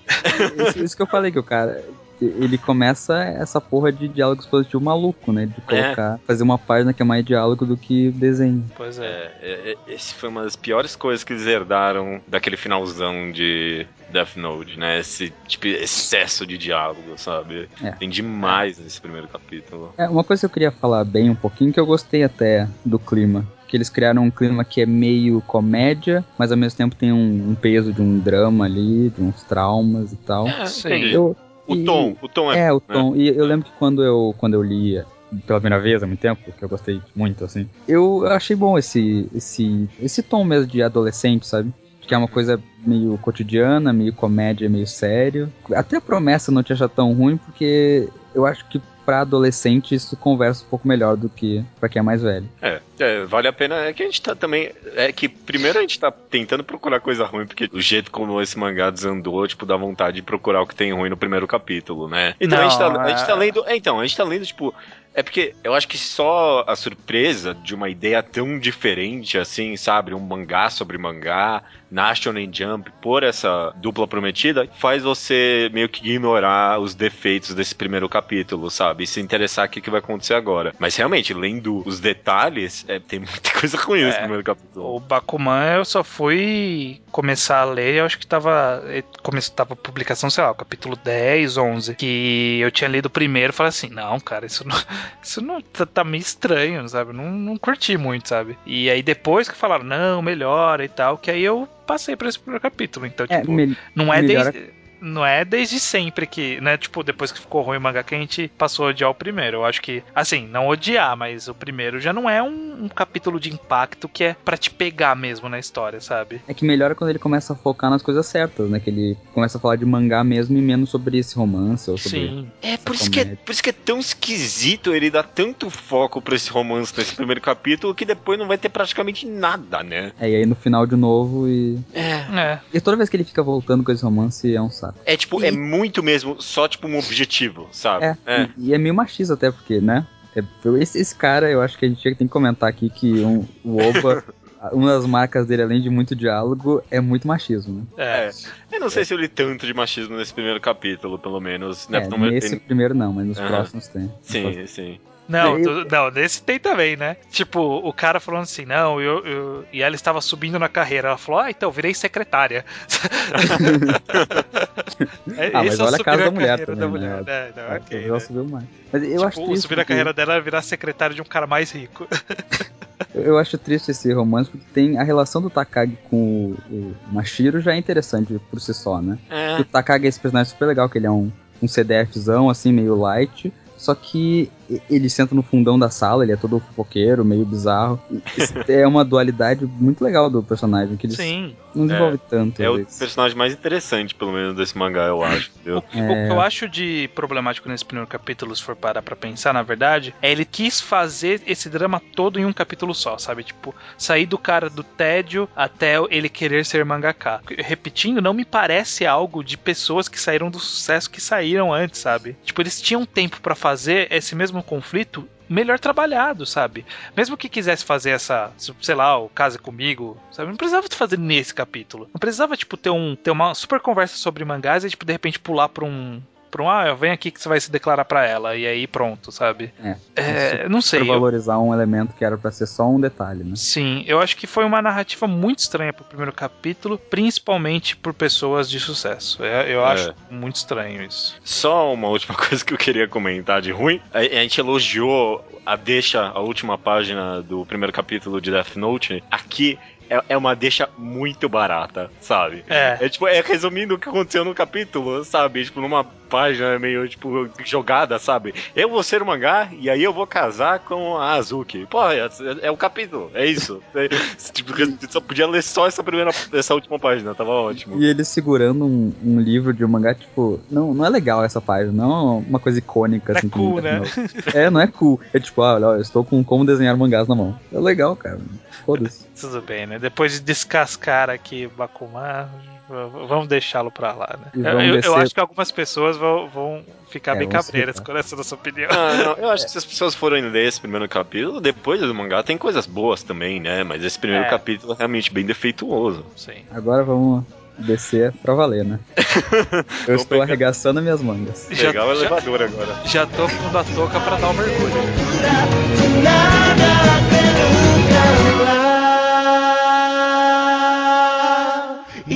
Isso, isso, que eu falei, que o cara ele começa essa porra de diálogo expositivo maluco, né? De colocar, é. fazer uma página que é mais diálogo do que desenho. Pois é. é, é esse foi uma das piores coisas que eles herdaram daquele finalzão de Death Note, né? Esse tipo excesso de diálogo, sabe? É. Tem demais nesse primeiro capítulo. É, uma coisa que eu queria falar bem um pouquinho, que eu gostei até do clima que eles criaram um clima que é meio comédia, mas ao mesmo tempo tem um, um peso de um drama ali, de uns traumas e tal. É, sim. Eu, o e, tom, o tom é. É, o tom. Né? E eu lembro que quando eu, quando eu lia pela primeira vez há muito tempo, que eu gostei muito, assim, eu achei bom esse, esse, esse tom mesmo de adolescente, sabe? Que é uma coisa meio cotidiana, meio comédia, meio sério. Até a promessa não te achar tão ruim, porque eu acho que pra adolescente isso conversa um pouco melhor do que pra quem é mais velho. É, é, vale a pena. É que a gente tá também. É que primeiro a gente tá tentando procurar coisa ruim, porque o jeito como esse mangá desandou, tipo, dá vontade de procurar o que tem ruim no primeiro capítulo, né? Então a, gente tá, a gente tá lendo. É, então, a gente tá lendo, tipo. É porque eu acho que só a surpresa de uma ideia tão diferente assim, sabe? Um mangá sobre mangá, na Shonen Jump, por essa dupla prometida, faz você meio que ignorar os defeitos desse primeiro capítulo, sabe? E se interessar o que, que vai acontecer agora. Mas realmente, lendo os detalhes, é, tem muita coisa ruim nesse É. primeiro capítulo. O Bakuman eu só fui começar a ler, eu acho que tava. Come, tava publicação, sei lá, o capítulo 10, 11. Que eu tinha lido o primeiro e falei assim: não, cara, isso não. Isso não tá, tá meio estranho, sabe? Não, não curti muito, sabe? E aí depois que falaram, não, melhora e tal, que aí eu passei pra esse primeiro capítulo. Então, É, tipo, não é desde. Não é desde sempre que, né? Tipo, depois que ficou ruim o mangá que a gente passou a odiar o primeiro. Eu acho que, assim, não odiar, mas o primeiro já não é um, um capítulo de impacto que é pra te pegar mesmo na história, sabe? É que melhora quando ele começa a focar nas coisas certas, né? Que ele começa a falar de mangá mesmo e menos sobre esse romance ou sobre. Sim. É, por isso, que é, por isso que é tão esquisito ele dar tanto foco pra esse romance nesse primeiro capítulo que depois não vai ter praticamente nada, né? É, e aí no final de novo e. É. É. E toda vez que ele fica voltando com esse romance é um saco. É tipo, é muito mesmo só tipo um objetivo, sabe? É, E, e é meio machista até, porque, né? É, esse, esse cara, eu acho que a gente tem que comentar aqui que um- o Oba, uma das marcas dele, além de muito diálogo, é muito machismo, né? É. É. Eu não sei se eu li tanto de machismo nesse primeiro capítulo, pelo menos. Né? É, nesse primeiro não, mas nos próximos tem. Sim, sim. Não, tu- não, nesse tem também, né? Tipo, o cara falando assim, não, eu, eu- e ela estava subindo na carreira. Ela falou, ah, então, virei secretária. É, Ah, mas é olha a casa da mulher carreira também, da mulher. né? É, não, É, ok, ela né? subiu mais. Mas eu Tipo, acho triste. subir a porque- carreira dela é virar secretária de um cara mais rico. Eu acho triste esse romance porque tem a relação do Takagi com o, o Mashiro já é interessante por si só, né? É. O Takagi é esse personagem super legal, que ele é um, um CDFzão, assim, meio light. Só que ele senta no fundão da sala, ele é todo fofoqueiro, meio bizarro. É uma dualidade muito legal do personagem, que ele Sim. não desenvolve tanto. É o às vezes. personagem mais interessante, pelo menos, desse mangá, eu acho. Entendeu? O, que- É. o que eu acho de problemático nesse primeiro capítulo, se for parar pra pensar, na verdade, é ele quis fazer esse drama todo em um capítulo só, sabe? Tipo, sair do cara do tédio até ele querer ser mangaka. Repetindo, não me parece algo de pessoas que saíram do sucesso que saíram antes, sabe? Tipo, eles tinham tempo pra fazer esse mesmo conflito melhor trabalhado, sabe? Mesmo que quisesse fazer essa, sei lá, o Case Comigo, sabe? Não precisava fazer nesse capítulo. Não precisava, tipo, ter, um, ter uma super conversa sobre mangás e, tipo, de repente pular pra um. Pra um, ah, vem aqui que você vai se declarar pra ela. E aí pronto, sabe? É. É, não sei. Pra eu- valorizar um elemento que era pra ser só um detalhe, né? Sim, eu acho que foi uma narrativa muito estranha pro primeiro capítulo, principalmente por pessoas de sucesso. É, eu É. acho muito estranho isso. Só uma última coisa que eu queria comentar de ruim. A, a gente elogiou a deixa, a última página do primeiro capítulo de Death Note. Aqui é, é uma deixa muito barata, sabe? É. É tipo, é resumindo o que aconteceu no capítulo, sabe? Tipo, numa página meio, tipo, jogada, sabe? Eu vou ser o mangá e aí eu vou casar com a Azuki. Pô, é, é o capítulo, é isso. É, tipo, só podia ler só essa primeira, essa última página, tava ótimo. E ele segurando um, um livro de um mangá, tipo, não, não é legal essa página, não é uma coisa icônica, Não é assim. que cool, nem né? Note. É, não é cool. É tipo, ah, olha, eu estou com como desenhar mangás na mão. É legal, cara. Foda-se. Tudo bem, né? Depois de descascar aqui o Bakuman, vamos deixá-lo pra lá, né? Eu, eu- acho que algumas pessoas vão, vão ficar É, bem cabreiras com essa nossa opinião. Ah, não, eu acho que se as pessoas forem ler esse primeiro capítulo, depois do mangá tem coisas boas também, né? Mas esse primeiro É. capítulo é realmente bem defeituoso. Sim. Agora vamos descer pra valer, né? Eu estou pegar- arregaçando as minhas mangas. Já- Pegar o já- elevador agora. Já tô pondo a touca pra dar um mergulho.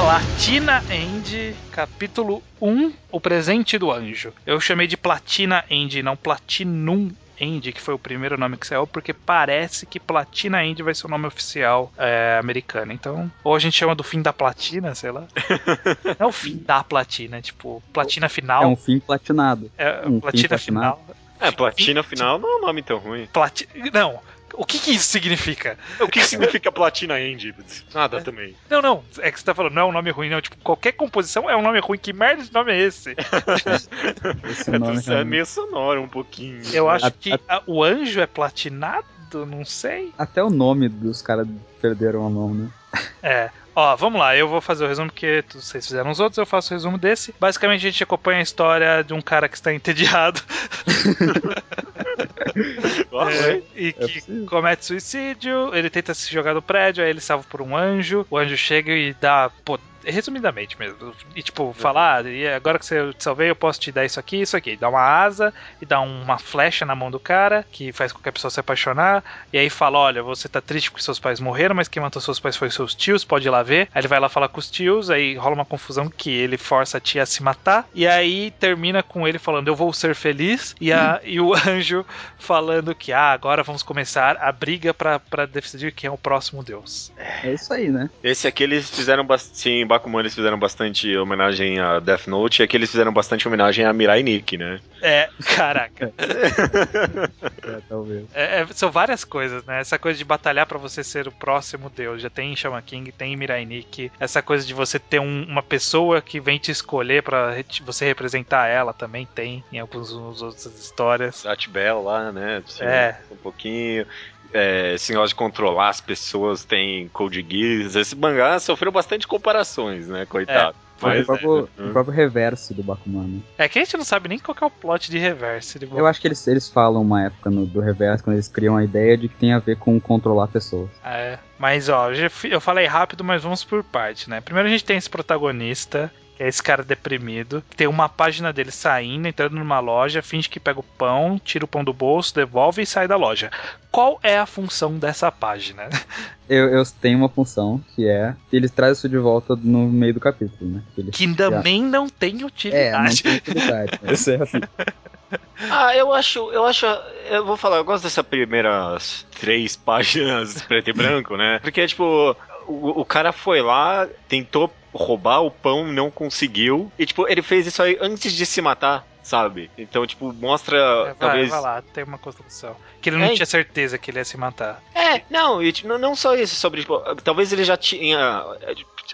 Platina End, capítulo 1, O Presente do Anjo. Eu chamei de Platina End, não Platinum End, que foi o primeiro nome que saiu, porque parece que Platina End vai ser o nome oficial é, americano. Então, ou a gente chama do fim da platina, sei lá. Não é o fim da platina, é tipo, platina É final. um fim platinado. É, um fim platina platinado. final. É, platina final não é um nome tão ruim. Plati... Não, O que, que isso significa? O que significa Platina End? Nada também. Não, não. É que você tá falando, não é um nome ruim, não. Tipo, qualquer composição é um nome ruim. Que merda de nome é esse? Esse É, nome é realmente- meio sonoro um pouquinho. Eu né? acho A- que a- o anjo é platinado, não sei. Até o nome dos caras perderam a mão, né? É. Ó, vamos lá, eu vou fazer o resumo porque vocês fizeram os outros, eu faço o resumo desse. Basicamente a gente acompanha a história de um cara que está entediado é, é. e É que possível. comete suicídio, ele tenta se jogar do prédio, aí ele é salvo por um anjo, o anjo chega e dá. Resumidamente mesmo. E tipo, falar, ah, e agora que você te salvei, eu posso te dar isso aqui, isso aqui. Dá uma asa e dá uma flecha na mão do cara, que faz com que a pessoa se apaixonar. E aí fala: olha, você tá triste porque seus pais morreram, mas quem matou seus pais foi seus tios, pode ir lá ver. Aí ele vai lá falar com os tios, aí rola uma confusão que ele força a tia a se matar. E aí termina com ele falando: eu vou ser feliz. E, a, e o anjo falando que, ah, agora vamos começar a briga pra decidir quem é o próximo deus. É isso aí, né? Esse aqui eles fizeram bastante. Bakuman eles fizeram bastante homenagem a Death Note e aqui eles fizeram bastante homenagem a Mirai Nikki, né? É, caraca. É, talvez. É, é, são várias coisas, né? Essa coisa de batalhar pra você ser o próximo deus. Já tem em Shaman King, tem em Mirai Nikki. Essa coisa de você ter um- uma pessoa que vem te escolher pra re- você representar ela também tem em algumas outras histórias. Dutch Bell lá, né? É. Um pouquinho. É, esse negócio de controlar as pessoas tem Code Geass. Esse mangá sofreu bastante comparações, né? Coitado. Foi Mas, o, próprio, é, o próprio reverso do Bakuman, né? É que a gente não sabe nem qual que é o plot de reverse. de Eu acho que eles, eles falam uma época no, do reverso, quando eles criam a ideia de que tem a ver com controlar pessoas. É, mas ó, eu falei rápido, mas vamos por parte, né? Primeiro a gente tem esse protagonista, é esse cara deprimido, tem uma página dele saindo, entrando numa loja, finge que pega o pão, tira o pão do bolso, devolve e sai da loja. Qual é a função dessa página? Eu, eu tenho uma função que é. Eles trazem isso de volta no meio do capítulo, né? Que eles, Que também não tem É, não utilidade. tem utilidade. mas é assim. Ah, eu acho, eu acho, eu vou falar, eu gosto dessas primeiras três páginas preto e branco, né? Porque, tipo, o, o cara foi lá, tentou roubar o pão, não conseguiu, e, tipo, ele fez isso aí antes de se matar, sabe? Então, tipo, mostra, É, vai, talvez... vai lá, tem uma construção. Que ele não É. tinha certeza que ele ia se matar. É, não, e, tipo, não- não só isso, sobre, tipo, talvez ele já tinha.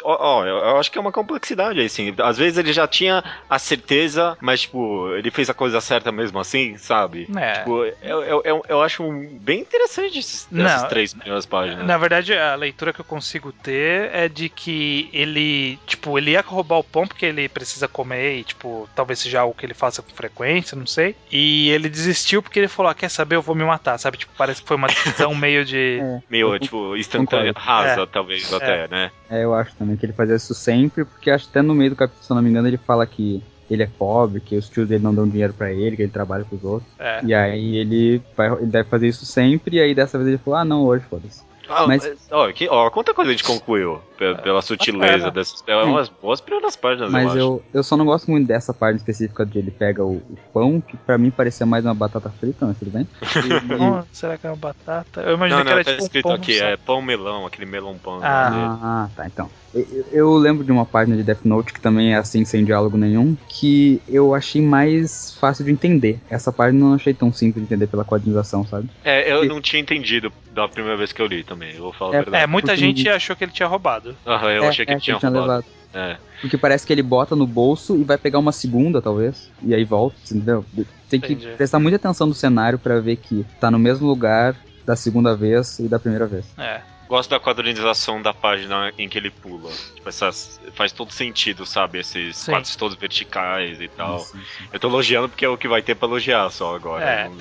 É, Ó, ó, eu acho que é uma complexidade, assim. Às vezes ele já tinha a certeza, mas, tipo, ele fez a coisa certa mesmo assim, sabe? É. Tipo, eu, eu, eu, eu acho bem interessante esses- essas três primeiras páginas. Na verdade, a leitura que eu consigo ter é de que ele, tipo, ele ia roubar o pão porque ele precisa comer e, tipo, talvez seja algo que ele faça com frequência, não sei. E ele desistiu porque ele falou, ah, quer saber, eu vou me matar, sabe? Tipo, parece que foi uma decisão meio de... É, Meio, tipo, instantânea, rasa, É. talvez, até, né? É, eu acho também que ele fazia isso sempre, porque acho que até no meio do capítulo, se eu não me engano, ele fala que ele é pobre, que os tios dele não dão dinheiro pra ele, que ele trabalha pros outros. É. E aí ele, vai, ele deve fazer isso sempre, e aí dessa vez ele falou, ah não, hoje foda-se. Ah, Mas- mas... ó, que, ó, quanta coisa a gente concluiu pela sutileza bacana. dessas. É umas boas primeiras páginas, Mas eu acho. eu, eu só não gosto muito dessa parte específica de ele pega o, o pão, que pra mim parecia mais uma batata frita, mas tudo bem. E- Hum, será que é uma batata? Eu imaginei Não, que não, era tá tipo um escrito pão aqui, só. é pão melão, aquele melão pão. Ah. né? Ah, tá, então. Eu, eu lembro de uma página de Death Note que também é assim, sem diálogo nenhum, que eu achei mais fácil de entender. Essa página eu não achei tão simples de entender pela quadrinização, sabe? É, eu E- não tinha entendido da primeira vez que eu li também, eu vou falar É, a verdade. É, muita Porque- gente achou que ele tinha roubado. Aham, eu é, achei que é, tinha ele roubado. levado. É. Porque parece que ele bota no bolso e vai pegar uma segunda, talvez, e aí volta, entendeu? Tem que Entendi. prestar muita atenção no cenário pra ver que tá no mesmo lugar da segunda vez e da primeira vez. É. Gosto da quadrinização da página em que ele pula. Tipo, essas. Faz todo sentido, sabe? Esses Sim. quadros todos verticais e tal. Sim, sim. Eu tô elogiando porque é o que vai ter pra elogiar só agora. É. Não,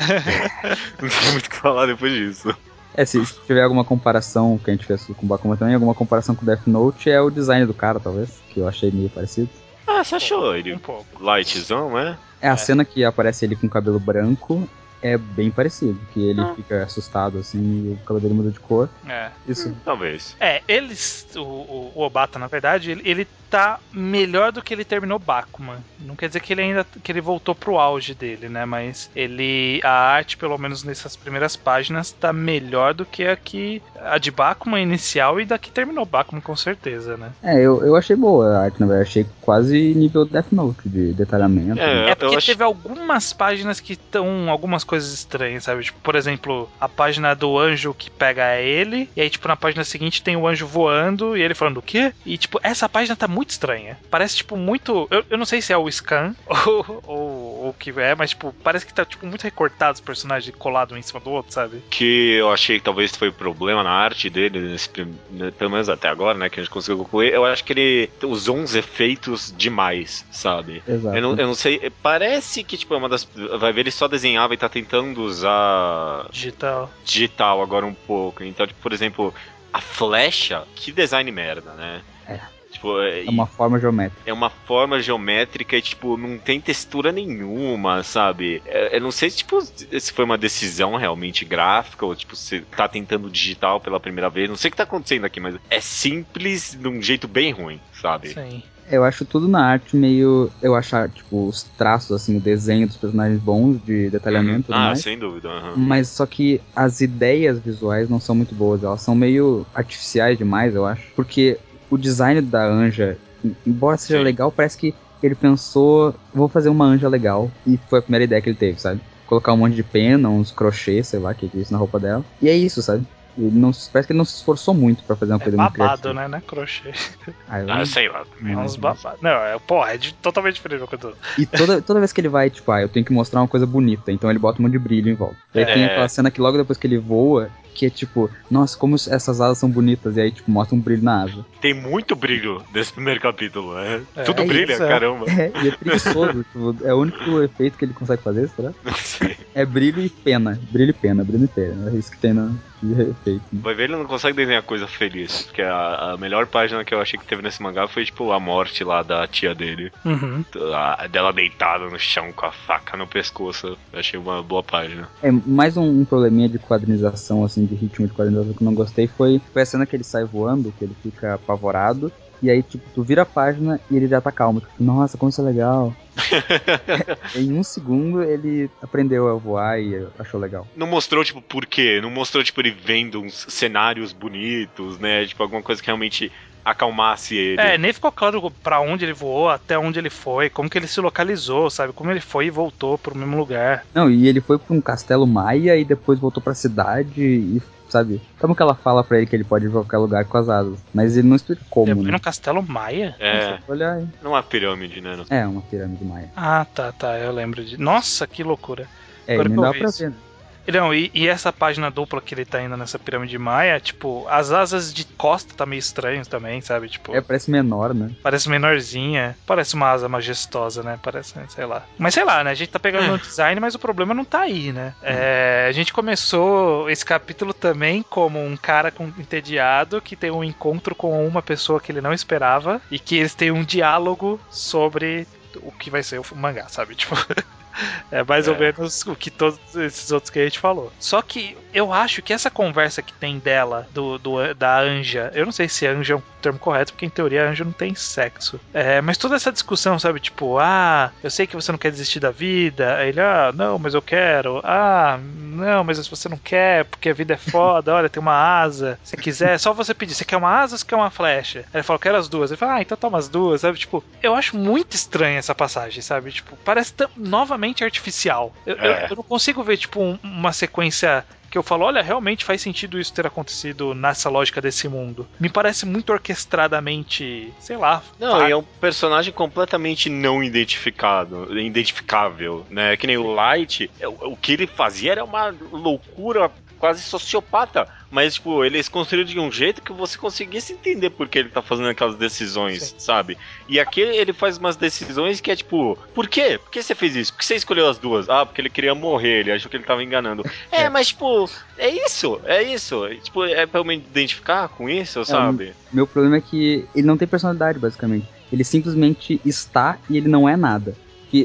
não tem muito o que falar depois disso. É, se, se tiver alguma comparação que a gente fez com o Bakuma também, alguma comparação com o Death Note, é o design do cara, talvez, que eu achei meio parecido. Ah, você achou ele Um pouco. lightzão, né? É, a É. cena que aparece ele com cabelo branco é bem parecido, que ele Ah. fica assustado assim e o cabelo dele muda de cor. É. Isso. Talvez. É, eles. O, o, o Obata, na verdade, ele, ele tá melhor do que ele terminou Bakuman. Não quer dizer que ele ainda que ele voltou pro auge dele, né? Mas ele a arte, pelo menos nessas primeiras páginas, tá melhor do que a que a de Bakuman inicial e da que terminou Bakuman com certeza, né? É, eu, eu achei boa a arte, na verdade. Achei quase nível Death Note de detalhamento. É, é porque teve algumas páginas que estão algumas coisas estranhas, sabe? Tipo, por exemplo, a página do anjo que pega ele, e aí, tipo, na página seguinte tem o anjo voando e ele falando o quê? E, tipo, essa página tá muito estranha. Parece, tipo, muito. Eu, eu não sei se é o scan ou, o que é, mas, tipo, parece que tá, tipo, muito recortado os personagens colados um em cima do outro, sabe? Que eu achei que talvez foi problema na arte dele, nesse, né, pelo menos até agora, né, que a gente conseguiu concluir. Eu acho que ele usou uns efeitos demais, sabe? Exato. Eu não, eu não sei. Parece que, tipo, é uma das. Vai ver, ele só desenhava e tá tentando usar. Digital. Digital agora um pouco. Então, tipo, por exemplo, a flecha, que design merda, né? É. Tipo, é uma forma geométrica. É uma forma geométrica e, tipo, não tem textura nenhuma, sabe? É, eu não sei, tipo, se foi uma decisão realmente gráfica ou, tipo, se tá tentando digital pela primeira vez. Não sei o que tá acontecendo aqui, mas é simples de um jeito bem ruim, sabe? Sim. Eu acho tudo na arte meio. Eu achar, tipo, os traços, assim, o desenho dos personagens bons de detalhamento. Uhum. Ah, mais. sem dúvida. Uhum. Mas só que as ideias visuais não são muito boas. Elas são meio artificiais demais, eu acho. Porque o design da anja, embora seja Sim. legal, parece que ele pensou, vou fazer uma anja legal. E foi a primeira ideia que ele teve, sabe? Colocar um monte de pena, uns crochê, sei lá, que disse na roupa dela. E é isso, sabe? Ele não, parece que ele não se esforçou muito pra fazer uma é coisa babado, muito criativa. né? Não é crochê. Ah, eu ah, sei lá. É uns babados. Não, é, porra, é de, totalmente diferente do que eu E toda, toda vez que ele vai, tipo, ah, eu tenho que mostrar uma coisa bonita, então ele bota um monte de brilho em volta. Aí é. tem aquela cena que logo depois que ele voa, que é tipo, nossa, como essas asas são bonitas, e aí, tipo, mostra um brilho na asa. Tem muito brilho nesse primeiro capítulo, né? É, Tudo é brilha, isso, caramba. É, e é preguiçoso, tipo, é o único efeito que ele consegue fazer, será? Não sei. É brilho e pena, brilho e pena, brilho e pena, é isso que tem na, de efeito. Vai ver, ele não consegue desenhar coisa feliz, porque a, a, melhor página que eu achei que teve nesse mangá foi, tipo, a morte lá da tia dele. Uhum. A, dela deitada no chão com a faca no pescoço. Eu achei uma boa página. É, mais um, um probleminha de quadrinização, assim, de ritmo de quadrinização que eu não gostei foi, foi a cena que ele sai voando, que ele fica apavorado. E aí, tipo, tu vira a página e ele já tá calmo. Tipo, nossa, como isso é legal. em um segundo ele aprendeu a voar e achou legal. Não mostrou, tipo, por quê? Não mostrou, tipo, ele vendo uns cenários bonitos, né? Tipo, alguma coisa que realmente acalmasse ele. É, nem ficou claro para onde ele voou, até onde ele foi, como que ele se localizou, sabe? Como ele foi e voltou pro mesmo lugar. Não, e ele foi pra um castelo maia e depois voltou pra cidade e sabe? Como que ela fala pra ele que ele pode ir pra qualquer lugar com as asas? Mas ele não explica como. Ele né? no castelo maia? É. Olha aí. Não é uma pirâmide, né? É, uma pirâmide maia. Ah, tá, tá. Eu lembro de. Nossa, que loucura. É, Agora não dá pra ver, né? Não, e, e, essa página dupla que ele tá indo nessa pirâmide maia, tipo, as asas de costa tá meio estranho também, sabe? Tipo, é, parece menor, né? Parece menorzinha. Parece uma asa majestosa, né? Parece, sei lá. Mas sei lá, né? A gente tá pegando no design, mas o problema não tá aí, né? É, a gente começou esse capítulo também como um cara com, entediado que tem um encontro com uma pessoa que ele não esperava e que eles têm um diálogo sobre o que vai ser o mangá, sabe? Tipo. É mais é. ou menos o que todos esses outros que a gente falou. Só que eu acho que essa conversa que tem dela, do, do da Anja, eu não sei se Anja é um termo correto, porque em teoria Anja não tem sexo. É, mas toda essa discussão, sabe? Tipo, ah, eu sei que você não quer desistir da vida. Aí ele, ah, não, mas eu quero. Ah, não, mas se você não quer, porque a vida é foda, olha, tem uma asa. Se quiser, é só você pedir. Você quer uma asa ou você quer uma flecha? Aí ele fala, quero as duas. Ele fala, ah, então toma as duas, sabe? Tipo, eu acho muito estranha essa passagem, sabe? Tipo, parece novamente artificial. Eu, é. eu, eu não consigo ver, tipo, um, uma sequência que eu falo, olha, realmente faz sentido isso ter acontecido nessa lógica desse mundo. Me parece muito orquestradamente, sei lá. Não, e é um personagem completamente não identificado, identificável, né? Que nem o Light, é, o que ele fazia era uma loucura quase sociopata. Mas, tipo, eles construíram de um jeito que você conseguisse entender por que ele tá fazendo aquelas decisões, Sim. sabe? E aqui ele faz umas decisões que é tipo, por quê? Por que você fez isso? Por que você escolheu as duas? Ah, porque ele queria morrer, ele achou que ele tava enganando. É, é. mas, tipo, é isso, é isso. Tipo, é pra eu me identificar com isso, é, sabe? meu problema é que ele não tem personalidade, basicamente. Ele simplesmente está e ele não é nada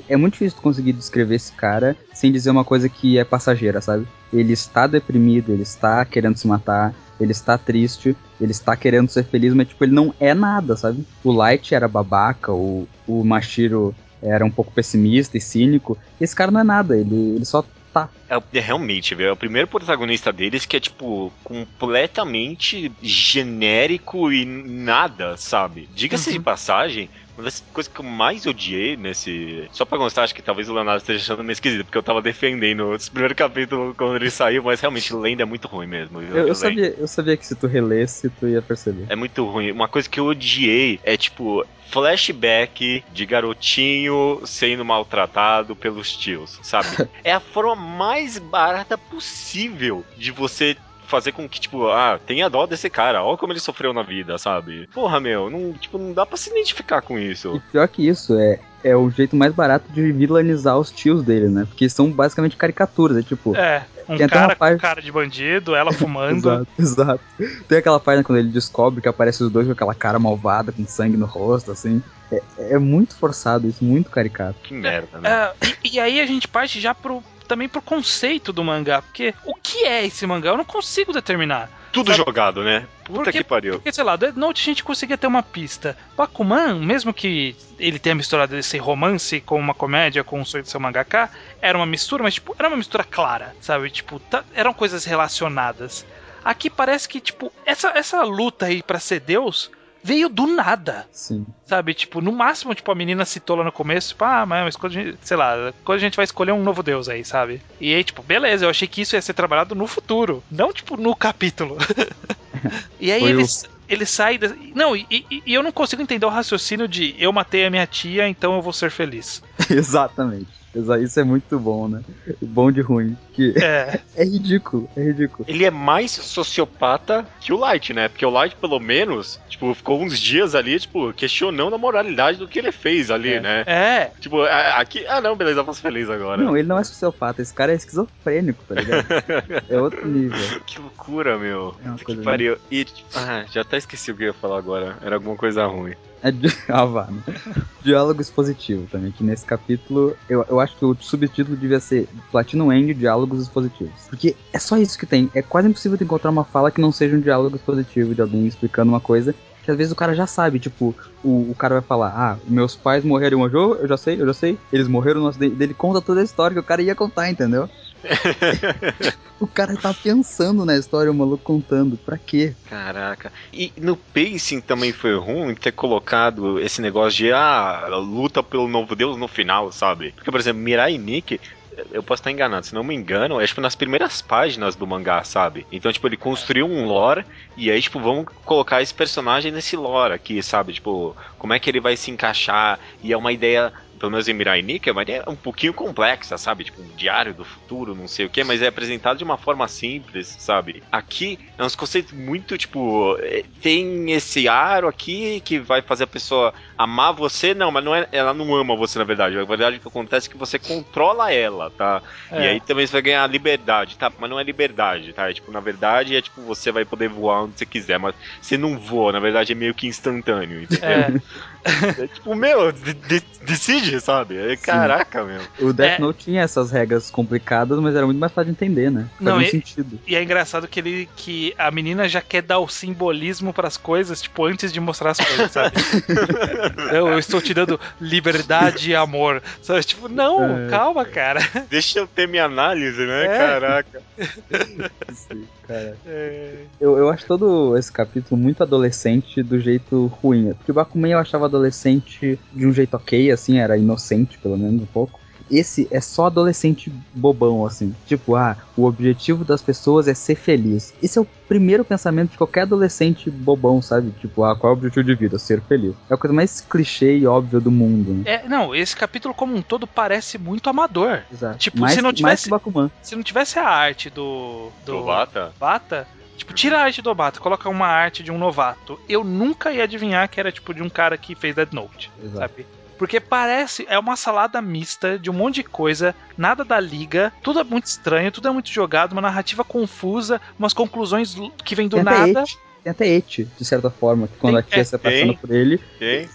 É muito difícil conseguir descrever esse cara sem dizer uma coisa que é passageira, sabe? Ele está deprimido, ele está querendo se matar, ele está triste, ele está querendo ser feliz, mas tipo, ele não é nada, sabe? O Light era babaca, o, o Mashiro era um pouco pessimista e cínico. Esse cara não é nada, ele, ele só tá. É, é realmente, velho. É o primeiro protagonista deles que é, tipo, completamente genérico e nada, sabe? Diga-se uhum. de passagem, uma das coisas que eu mais odiei nesse. Só pra constar, acho que talvez o Leonardo esteja achando meio esquisito, porque eu tava defendendo esse primeiro capítulo quando ele saiu, mas realmente Lenda é muito ruim mesmo. Eu, eu sabia, eu sabia que se tu relesse, tu ia perceber. É muito ruim. Uma coisa que eu odiei é, tipo, flashback de garotinho sendo maltratado pelos tios, sabe? é a forma mais barata possível de você fazer com que, tipo, ah, tenha dó desse cara, olha como ele sofreu na vida, sabe? Porra, meu, não, tipo, não dá pra se identificar com isso. E pior que isso, é, é o jeito mais barato de vilanizar os tios dele, né? Porque são basicamente caricaturas, é tipo. É, um cara parte... com cara de bandido, ela fumando. exato, exato. Tem aquela página quando ele descobre que aparece os dois com aquela cara malvada, com sangue no rosto, assim. É, é muito forçado isso, muito caricato. Que merda, né? É, e, e aí a gente parte já pro, também pro conceito do mangá, porque o que é esse mangá? Eu não consigo determinar. Tudo sabe? jogado, né? Puta porque, que pariu. Porque, sei lá, Dead Note a gente conseguia ter uma pista. Bakuman, mesmo que ele tenha misturado esse romance com uma comédia, com o sonho de ser um mangaka, era uma mistura, mas, tipo, era uma mistura clara, sabe? Tipo, tá, eram coisas relacionadas. Aqui parece que, tipo, essa, essa luta aí para ser Deus veio do nada. Sim. Sabe, tipo, no máximo, tipo, a menina citou lá no começo, tipo, ah, mas quando a gente, sei lá, quando a gente vai escolher um novo deus aí, sabe? E aí, tipo, beleza, eu achei que isso ia ser trabalhado no futuro, não, tipo, no capítulo. e aí eles. O... Ele sai. Da... Não, e, e, e eu não consigo entender o raciocínio de eu matei a minha tia, então eu vou ser feliz. Exatamente. Isso é muito bom, né? Bom de ruim. Que é. é ridículo, é ridículo. Ele é mais sociopata que o Light, né? Porque o Light, pelo menos, tipo, ficou uns dias ali, tipo, questionando a moralidade do que ele fez ali, é. né? É. Tipo, aqui. Ah, não, beleza, eu posso feliz agora. Não, ele não é sociopata, esse cara é esquizofrênico, tá ligado? é outro nível. Que loucura, meu. É que pariu. E, tipo, ah, já até esqueci o que eu ia falar agora. Era alguma coisa ruim. É ah, vá, né? Diálogo expositivo também, que nesse capítulo eu, eu acho que o subtítulo devia ser Platinum End Diálogos Expositivos. Porque é só isso que tem. É quase impossível encontrar uma fala que não seja um diálogo expositivo de alguém explicando uma coisa que às vezes o cara já sabe, tipo, o, o cara vai falar, ah, meus pais morreram hoje, eu já sei, eu já sei, eles morreram no acidente, ele conta toda a história que o cara ia contar, entendeu? o cara tá pensando na história, o maluco contando. Pra quê? Caraca. E no pacing também foi ruim ter colocado esse negócio de ah, luta pelo novo deus no final, sabe? Porque, por exemplo, Mirai Nikki eu posso estar enganado, se não me engano, é tipo nas primeiras páginas do mangá, sabe? Então, tipo, ele construiu um lore e aí, tipo, vamos colocar esse personagem nesse lore aqui, sabe? Tipo, como é que ele vai se encaixar? E é uma ideia pelo menos em Mirai Nikki, é uma ideia um pouquinho complexa, sabe? Tipo, um diário do futuro, não sei o que, mas é apresentado de uma forma simples, sabe? Aqui é uns conceitos muito, tipo, é, tem esse aro aqui que vai fazer a pessoa amar você, não, mas não é, ela não ama você, na verdade. Na verdade, o que acontece é que você controla ela, tá? É. E aí também você vai ganhar liberdade, tá? Mas não é liberdade, tá? É, tipo, na verdade, é tipo, você vai poder voar onde você quiser, mas você não voa, na verdade é meio que instantâneo, entendeu? É. É tipo, meu, decide, sabe? É, caraca, meu. O Death é... Note tinha essas regras complicadas, mas era muito mais fácil de entender, né? Faz Não, e, sentido. E é engraçado que ele que a menina já quer dar o simbolismo para as coisas, tipo, antes de mostrar as coisas, sabe? eu, eu, estou te dando liberdade e amor. Sabe? Tipo, não, é... calma, cara. Deixa eu ter minha análise, né? É. Caraca. Sim, cara. É. Eu, eu acho todo esse capítulo muito adolescente do jeito ruim. Porque o Bakuman eu achava adolescente de um jeito ok, assim, era inocente, pelo menos um pouco. Esse é só adolescente bobão, assim. Tipo, ah, o objetivo das pessoas é ser feliz. Esse é o primeiro pensamento de qualquer adolescente bobão, sabe? Tipo, ah, qual é o objetivo de vida? Ser feliz. É a coisa mais clichê e óbvia do mundo. Né? É, não, esse capítulo como um todo parece muito amador. Exato. Tipo, mais, se não tivesse. Mais se não tivesse a arte do. Do, do Bata? Bata Tipo, tira a arte do Obata, coloca uma arte de um novato. Eu nunca ia adivinhar que era tipo de um cara que fez Dead Note, Exato. sabe? Porque parece, é uma salada mista de um monte de coisa, nada da liga, tudo é muito estranho, tudo é muito jogado, uma narrativa confusa, umas conclusões que vêm do tem nada. Tem até et, de certa forma, que quando tem, a tia é, se apaixona por ele. Tem.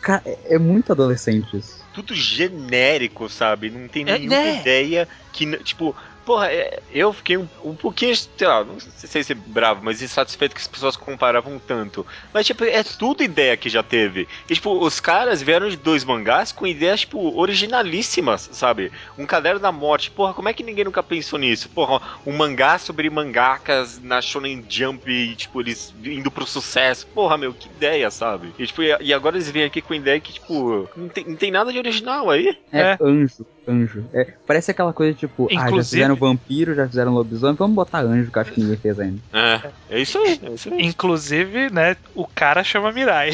Cara, é, é muito adolescente isso. Tudo genérico, sabe? Não tem É, nenhuma né? ideia que, tipo, porra, é- eu fiquei um, um pouquinho, sei lá, não sei se é bravo, mas insatisfeito que as pessoas comparavam tanto. Mas, tipo, é tudo ideia que já teve. E, tipo, os caras vieram de dois mangás com ideias, tipo, originalíssimas, sabe? Um caderno da morte, porra, como é que ninguém nunca pensou nisso? Porra, um mangá sobre mangakas na Shonen Jump e, tipo, eles indo pro sucesso. Porra, meu, que ideia, sabe? E, tipo, e e agora eles vêm aqui com ideia que, tipo, não tem, não tem nada de original aí. É, É. anjo, anjo. É, parece aquela coisa tipo, ah, já Inclusive- fizeram vampiro, já fizeram lobisomem, vamos botar anjo, que eu acho que ninguém fez ainda. É, é isso aí, é isso aí. Inclusive, né, o cara chama Mirai.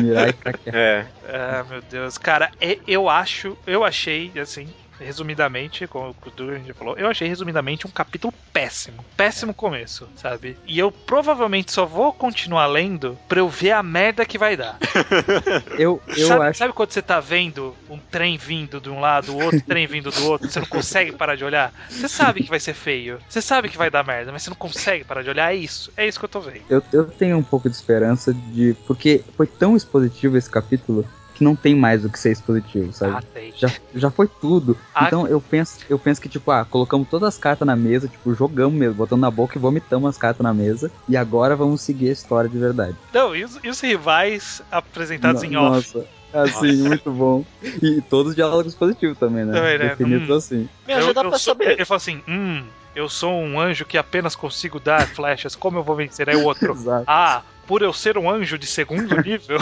Mirai pra quê? É, Ah, meu Deus. Cara, é- eu acho, eu achei, assim, resumidamente, como o Duran já falou, eu achei resumidamente um capítulo péssimo. Péssimo começo, sabe? E eu provavelmente só vou continuar lendo pra eu ver a merda que vai dar. Eu, eu sabe, acho. sabe quando você tá vendo um trem vindo de um lado, o outro trem vindo do outro, você não consegue parar de olhar? Você sabe que vai ser feio. Você sabe que vai dar merda, mas você não consegue parar de olhar. É isso. É isso que eu tô vendo. Eu, eu tenho um pouco de esperança de. Porque foi tão expositivo esse capítulo que não tem mais o que ser expositivo, sabe? Ah, tem. Já, já foi tudo. Ah. Então eu penso, eu penso que, tipo, ah, colocamos todas as cartas na mesa, tipo, jogamos mesmo, botando na boca e vomitamos as cartas na mesa. E agora vamos seguir a história de verdade. Não, e os, e os rivais apresentados No- em off? Nossa, assim, muito bom. E todos os diálogos positivos também, né? Também, né? Definidos Hum. assim. Meu, já dá eu pra sou- saber. Ele falou assim: hum, eu sou um anjo que apenas consigo dar flechas, como eu vou vencer? Aí o outro, Exato. ah, por eu ser um anjo de segundo nível.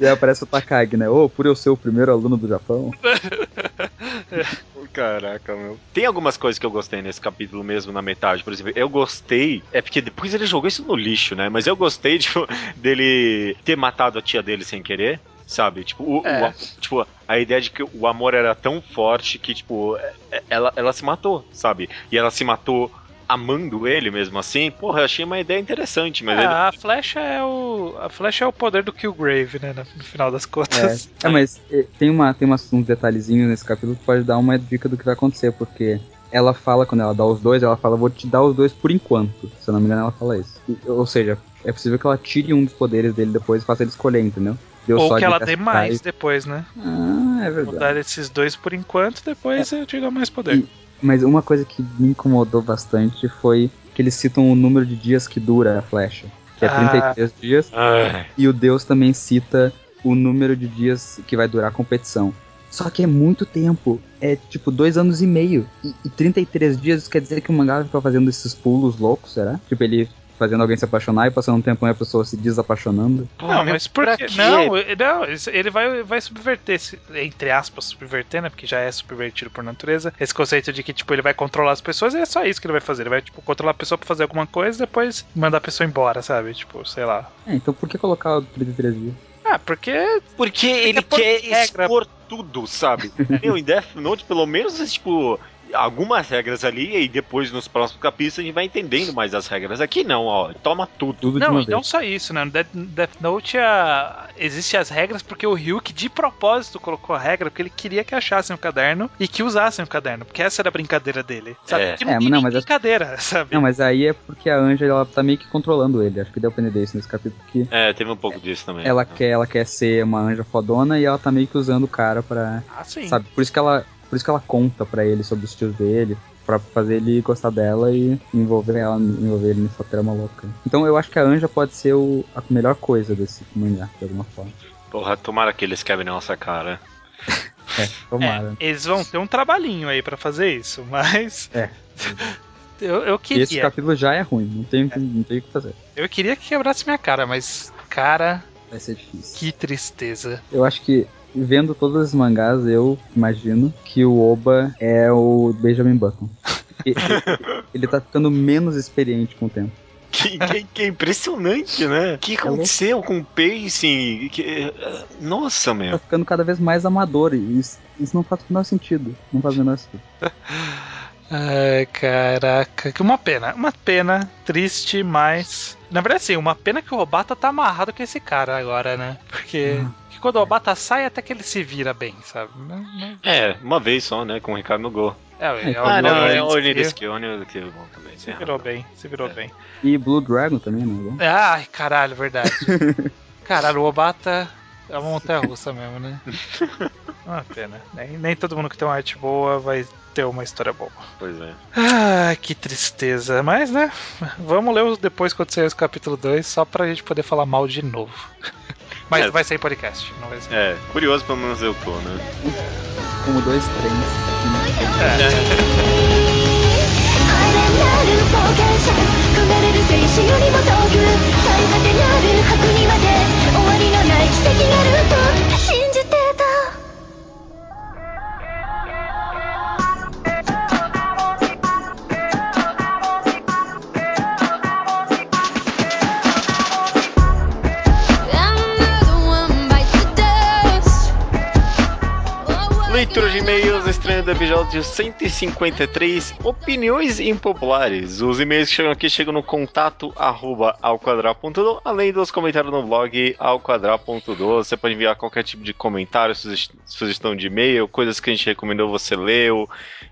E aí aparece o Takagi, né? Ô, por eu ser o primeiro aluno do Japão. Caraca, meu. Tem algumas coisas que eu gostei nesse capítulo mesmo, na metade. Por exemplo, eu gostei. É porque depois ele jogou isso no lixo, né? Mas eu gostei tipo, dele ter matado a tia dele sem querer. Sabe? Tipo, o, É. o- tipo, a ideia de que o amor era tão forte que, tipo, é- ela, ela se matou, sabe? E ela se matou amando ele mesmo assim. Porra, eu achei uma ideia interessante, mas ele- Ah, a flecha é o. A flecha é o poder do Killgrave, né? No final das É, contas. é mas é, tem, uma, tem umas, uns detalhezinhos nesse capítulo que pode dar uma dica do que vai acontecer, porque ela fala, quando ela dá os dois, ela fala, vou te dar os dois por enquanto. Se eu não me engano, ela fala isso. E- ou seja, é possível que ela tire um dos poderes dele depois e faça ele escolher, entendeu? Deu Ou só que ela dê mais e- depois, né? Ah, é Vou verdade. dar esses dois por enquanto, depois eu te dou mais poder. E- Mas uma coisa que me incomodou bastante foi que eles citam o número de dias que dura a flecha. Que é Ah. 33 dias. Ai, E o Deus também cita o número de dias que vai durar a competição. Só que é muito tempo. É tipo dois anos e meio. E, e 33 dias quer dizer que o mangá fica fazendo esses pulos loucos, será? Tipo, ele fazendo alguém se apaixonar e passando um tempo a pessoa se desapaixonando. não, mas por quê? Não, ele- não, ele vai, vai subverter, esse- entre aspas, subverter, né? Porque já é subvertido por natureza. Esse conceito de que, tipo, ele vai controlar as pessoas é só isso que ele vai fazer. Ele vai, tipo, controlar a pessoa pra fazer alguma coisa e depois mandar a pessoa embora, sabe? Tipo, sei lá. É, então por que colocar o 33 dias? Ah, porque. Porque ele pôr quer regra. expor tudo, sabe? Meu, em Death Note, pelo menos, tipo, algumas regras ali, e depois nos próximos capítulos a gente vai entendendo mais as regras. Aqui não, ó, toma tudo. Tudo de Não, uma e não vez. só isso, né? No Death, Death Note a... existe as regras porque o Ryuk de propósito colocou a regra porque ele queria que achassem o caderno e que usassem o caderno, porque essa era a brincadeira dele. Sabe? É. Que não É, não, mas é- brincadeira, sabe? Não, mas aí é porque a Anja ela tá meio que controlando ele. Acho que deu pra entender isso nesse capítulo que É, teve um pouco disso também. ela quer, ela quer ser uma anja fodona e ela tá meio que usando o cara pra. Ah, sim. Sabe? Por isso que ela. Por isso que ela conta pra ele sobre os tios dele, pra fazer ele gostar dela e envolver ela, envolver ele nessa trama louca. Então eu acho que a Anja pode ser o, a melhor coisa desse mangá, de alguma forma. Porra, tomara que eles quebrem nossa cara. É, tomara. É, eles vão ter um trabalhinho aí pra fazer isso, mas. É. Eu, eu E esse queria. capítulo já é ruim, não tem, não tem o que fazer. Eu queria que quebrasse minha cara, mas. Cara, Vai ser difícil. que tristeza. Eu acho que, vendo todos os mangás, eu imagino que o Oba é o Benjamin Button. Ele tá ficando menos experiente com o tempo. Que, que- que impressionante, né? O que aconteceu com o pacing? Que- Nossa, Tá meu. ficando cada vez mais amador. E isso, isso não faz o menor sentido. Não faz o menor sentido. Ai, caraca, que uma pena. Uma pena, triste, mas. Na verdade, sim, uma pena que o Obata tá amarrado com esse cara agora, né? Porque. Uhum. Que quando o Obata sai, até que ele se vira bem, sabe? É, uma vez só, né? Com o Ricardo no gol. É, é, Ah, o Ah, não, é o que- Oniriski, o Oniriski é bom também. Se virou razão. bem, se virou É. bem. E Blue Dragon também, não é bom? Ai, caralho, verdade. caralho, o Obata. É uma montanha russa mesmo, né? Uma pena. Nem, nem todo mundo que tem uma arte boa vai ter uma história boa. Pois é. Ah, que tristeza. Mas, né? Vamos ler depois quando sair o capítulo 2, só pra gente poder falar mal de novo. Mas É. vai ser em podcast, não vai ser. É, curioso pelo menos eu tô, né? Um, dois, três. 晴れなる冒険者焦がれる戦士よりも遠く最果てなる白にまで終わりのない奇跡があると Leitura de e-mails, estranho do episódio 153, opiniões impopulares. Os e-mails que chegam aqui chegam no contato arroba além dos comentários no blog alquadra.do. Você pode enviar qualquer tipo de comentário, suges- sugestão de e-mail, coisas que a gente recomendou, você leu, o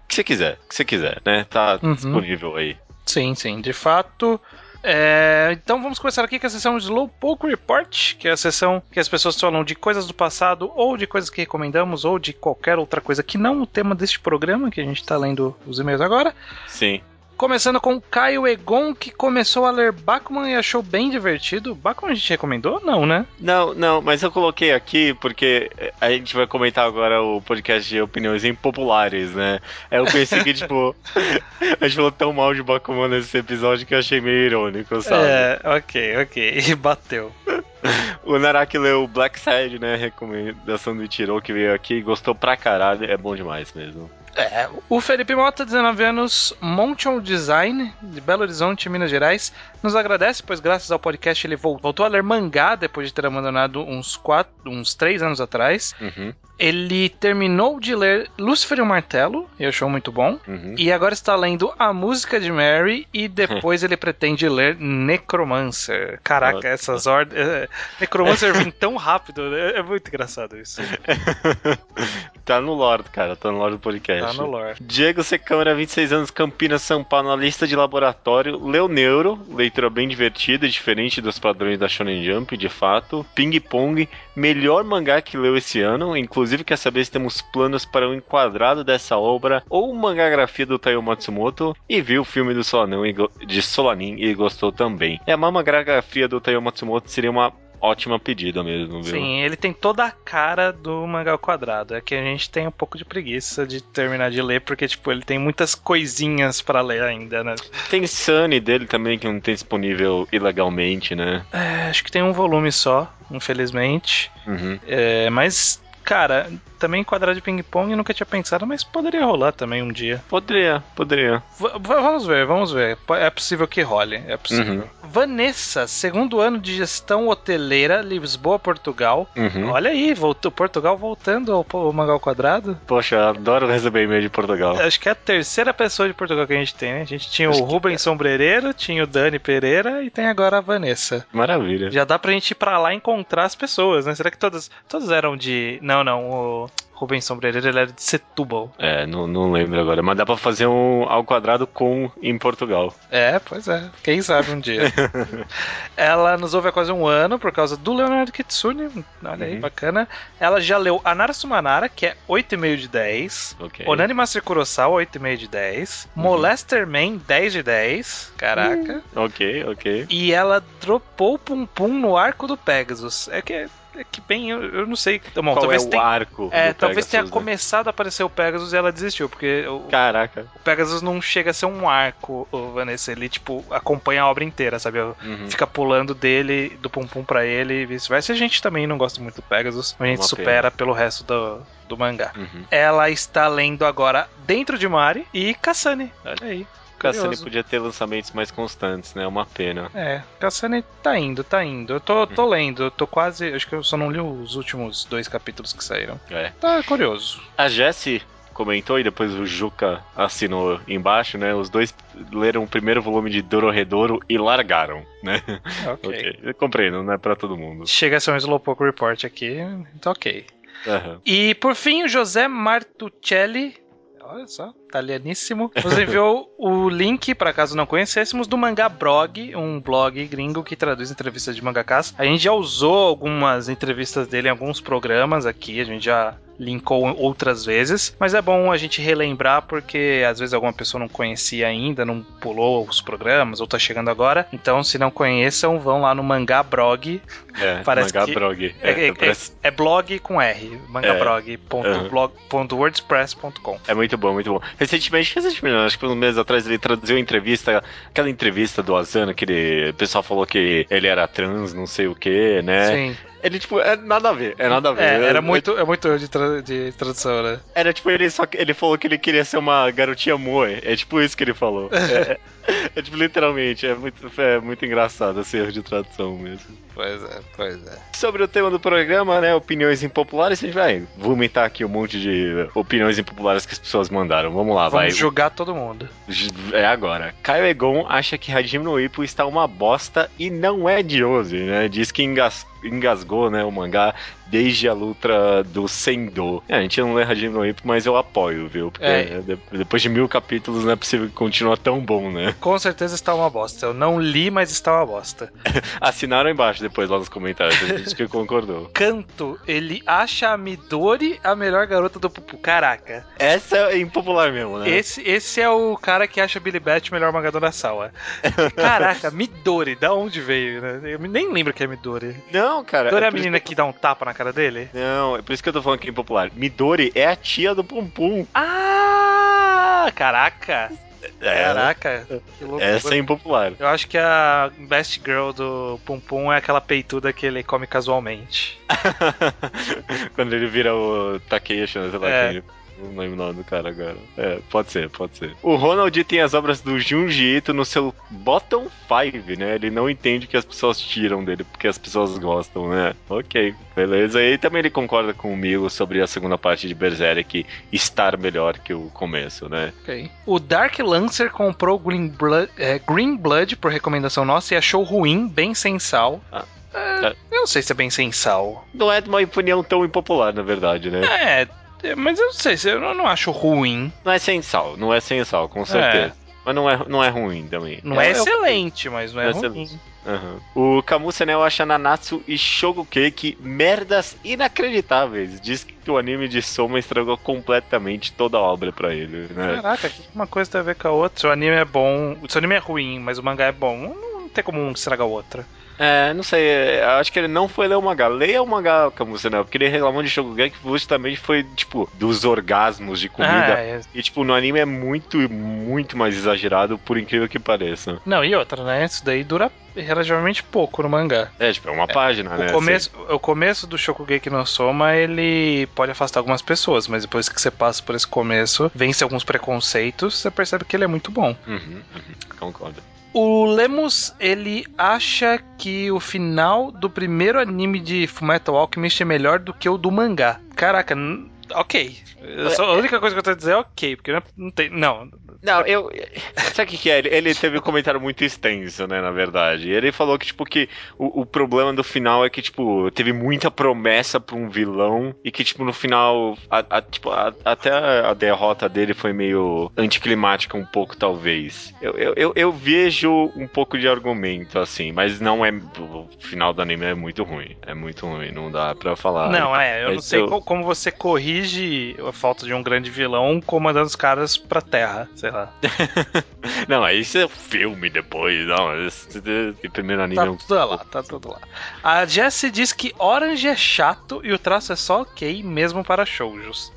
que você quiser, o que você quiser, né? Tá Uhum. disponível aí. Sim, sim, de fato. É, então vamos começar aqui com a sessão Slowpoke Report, que é a sessão que as pessoas falam de coisas do passado, ou de coisas que recomendamos, ou de qualquer outra coisa que não o tema deste programa, que a gente está lendo os e-mails agora. Sim. Começando com Caio Egon, que começou a ler Bachman e achou bem divertido. Bachman a gente recomendou? Não, né? Não, não, mas eu coloquei aqui porque a gente vai comentar agora o podcast de opiniões impopulares, né? Eu pensei que, tipo, a gente falou tão mal de Bakuman nesse episódio que eu achei meio irônico, sabe? É, ok, ok. Bateu. O Naraki leu Black Side, né? Recomendação do Ichiro que veio aqui, gostou pra caralho, é bom demais mesmo. É, o Felipe Mota, 19 anos, Mountain Design, de Belo Horizonte, Minas Gerais, nos agradece, pois graças ao podcast ele vol- voltou a ler mangá depois de ter abandonado uns quatro, uns 3 anos atrás. Uhum, Ele terminou de ler Lúcifer e o Martelo, e achou muito bom. uhum. E agora está lendo A Música de Mary e depois ele pretende ler Necromancer. Caraca, essas ordens. é, Necromancer vem tão rápido, né? é muito engraçado isso. tá no lore, cara, tá no lore do podcast. Tá no lore. Diego Secâmara, 26 anos, Campinas, São Paulo, na lista de laboratório. Leu Neuro, leitura bem divertida, diferente dos padrões da Shonen Jump, de fato. Ping Pong, melhor mangá que leu esse ano. Inclusive, quer saber se temos planos para o enquadrado dessa obra ou mangagrafia do Taiyo Matsumoto. E viu o filme do Solanão go- de Solanin e gostou também. É, a mangagrafia do Taiyo Matsumoto seria uma ótima pedida mesmo, viu? Sim, ele tem toda a cara do mangá ao quadrado. É que a gente tem um pouco de preguiça de terminar de ler, porque, tipo, ele tem muitas coisinhas pra ler ainda, né? Tem Sunny dele também, que não tem disponível ilegalmente, né? É, acho que tem um volume só, infelizmente. Uhum. É, mas, cara, também quadrado de ping-pong eu nunca tinha pensado, mas poderia rolar também um dia. Poderia, poderia. V- vamos ver, vamos ver. É possível que role, é possível. Vanessa, segundo ano de gestão hoteleira, Lisboa, Portugal. Uhum. Olha aí, voltou Portugal voltando ao, ao mangá ao quadrado. Poxa, eu adoro receber e-mail de Portugal. Acho que é a terceira pessoa de Portugal que a gente tem, né? A gente tinha Acho o Rubens Sombrereiro, tinha o Dani Pereira e tem agora a Vanessa. Maravilha. Já dá pra gente ir pra lá e encontrar as pessoas, né? Será que todas, todas eram de. Não, não, o Rubens Sombrereiro ele era de Setúbal. É, não, não lembro agora, mas dá pra fazer um ao quadrado com em Portugal. É, pois é. Quem sabe um dia. Ela nos ouve há quase um ano por causa do Leonardo Kitsune. Olha aí, Uhum. bacana. Ela já leu Anara Sumanara, que é 8,5 de 10. Ok. Onani Master Kurosawa, 8,5 de 10. Uhum. Molester Man, 10 de 10. Caraca. Ok, ok. E ela dropou o Pum Pum no arco do Pegasus. É que, é que bem, eu, eu não sei. Bom, Qual talvez é o tenha, arco? é, talvez tenha Pegasus, né? começado a aparecer o Pegasus e ela desistiu, porque o, Caraca. o Pegasus não chega a ser um arco, o Vanessa. Ele, tipo, acompanha a obra inteira, sabe? Uhum. Fica pulando dele, do Pum Pum pra ele e vice-versa. A gente também não gosta muito do Pegasus, mas a gente Uma supera pelo resto do, do mangá. Uhum. Ela está lendo agora Dentro de Mari e Kassane. Olha aí. Cassani podia ter lançamentos mais constantes, né? Uma pena. É, Kassane tá indo, tá indo. Eu tô, Hum. tô lendo, eu tô quase. Acho que eu só não li os últimos dois capítulos que saíram. É. Tá curioso. A Jessie comentou e depois o Juca assinou embaixo, né? Os dois leram o primeiro volume de Dororedoro e largaram, né? Ok. ok. Eu compreendo, não é pra todo mundo. Chega a ser um Slowpoke Report aqui, então ok. Aham. E por fim, o José Martuccelli. Olha só, italianíssimo. Nos enviou o link, para caso não conhecêssemos, do Mangá Blog, um blog gringo que traduz entrevistas de mangakas. A gente já usou algumas entrevistas dele em alguns programas aqui, a gente já linkou outras vezes, mas é bom a gente relembrar porque às vezes alguma pessoa não conhecia ainda, não pulou os programas ou tá chegando agora. Então, se não conheçam, vão lá no Mangá Blog. É, Parece mangá que- blog. É, é- É, parece- é blog com R, mangablog.wordpress.com. é muito bom, muito bom. Recentemente, recentemente, acho que uns meses atrás ele traduziu uma entrevista, aquela entrevista do Asano, que ele, o pessoal falou que ele era trans, não sei o que, né? Sim. Ele, tipo, é nada a ver, é nada a ver. É, era É- muito, é muito erro de, tra- de tradução, né? Era tipo, ele só ele falou que ele queria ser uma garotinha moe. É tipo isso que ele falou. É, é- é tipo, literalmente, é muito, é muito engraçado esse erro de tradução mesmo. Pois é, pois é. Sobre o tema do programa, né? Opiniões impopulares, a gente vai vomitar aqui um monte de opiniões impopulares que as pessoas mandaram. Vamos lá, vai. Vamos julgar todo mundo. É agora. Caio Egon acha que Hajime no Ippo está uma bosta e não é de hoje, né? Diz que engas- engasgou, né, o mangá desde a luta do Sendo. É, a gente não lê Hajime no Ippo, mas eu apoio, viu? Porque É. de- depois de mil capítulos não é possível que continue tão bom, né? Com certeza está uma bosta. Eu não li, mas está uma bosta. Assinaram embaixo depois lá nos comentários, a gente que concordou. Canto, ele acha a Midori a melhor garota do Pupu. Caraca. Essa é impopular mesmo, né? Esse, esse é o cara que acha Billy Bat o melhor mangador da sala. Caraca, Midori, da onde veio, né? Eu nem lembro que é Midori. Não, cara. Midori é a por isso menina que dá um tapa na cara dele? Não, é por isso que eu tô falando que é impopular. Midori é a tia do Pum Pum. Ah, caraca. É, Caraca. Que loucura. essa é impopular. Eu acho que a best girl do Pum Pum é aquela peituda que ele come casualmente. Quando ele vira o Takeshi? Sei lá É. quem. Não lembro o nome do cara agora. É, pode ser, pode ser. O Ronald tem as obras do Junji Ito no seu bottom 5, né? Ele não entende que as pessoas tiram dele porque as pessoas gostam, né? Ok, beleza. E também ele concorda comigo sobre a segunda parte de Berserk estar melhor que o começo, né? Ok. O Dark Lancer comprou Green Blood, é, Green Blood por recomendação nossa e achou ruim, bem sem sal. Ah, É, tá. eu não sei se é bem sem sal. Não é uma opinião tão impopular, na verdade, né? É, é, mas eu não sei, se eu não, não acho ruim. Não é sem sal, não é sem sal, com certeza. Mas não é, não é ruim também. Não é, é excelente, mas não é, é ruim. Aham. O Camus Senel acha Nanatsu e Shogukeki merdas inacreditáveis. Diz que o anime de Soma estragou completamente toda a obra pra ele, né? Caraca, que uma coisa tem a ver com a outra. Se o anime é bom, se o anime é ruim, mas o mangá é bom, não, não tem como um estragar o outro. É, não sei, é, acho que ele não foi ler o mangá. Leia o mangá, Camus Senel, porque ele reclamou de Shogukeki justamente foi, tipo, dos orgasmos de comida. Ah, é. E, tipo, no anime é muito, muito mais exagerado, por incrível que pareça. Não, e outra, né? Isso daí dura relativamente pouco no mangá. É, tipo, é uma página, né? O começo, o começo do Shokugeki no Soma, ele pode afastar algumas pessoas, mas depois que você passa por esse começo, vence alguns preconceitos, você percebe que ele é muito bom. Assim. Uhum, uhum, concordo. O Lemos, ele acha que o final do primeiro anime de Fullmetal Alchemist é melhor do que o do mangá. Caraca, ok. Só- a única coisa que eu tenho a dizer é ok, porque não, não tem... Não, Não, eu. Sabe o que, que é? Ele, ele teve um comentário muito extenso, né, na verdade. Ele falou que, tipo, que o, o problema do final é que, tipo, teve muita promessa pra um vilão e que, tipo, no final, a, a- tipo, a- até a derrota dele foi meio anticlimática um pouco, talvez. Eu, eu, eu, eu vejo um pouco de argumento, assim, mas não é. O final do anime é muito ruim. É muito ruim, não dá pra falar. Não, é, eu não sei eu- co- como você corrige a falta de um grande vilão comandando os caras pra terra, sei lá. Não, aí isso é filme depois, não. Esse, esse primeiro anime Tá é um tudo lá, tá tudo lá. A Jessie diz que Orange é chato e o traço é só ok, mesmo para shoujos.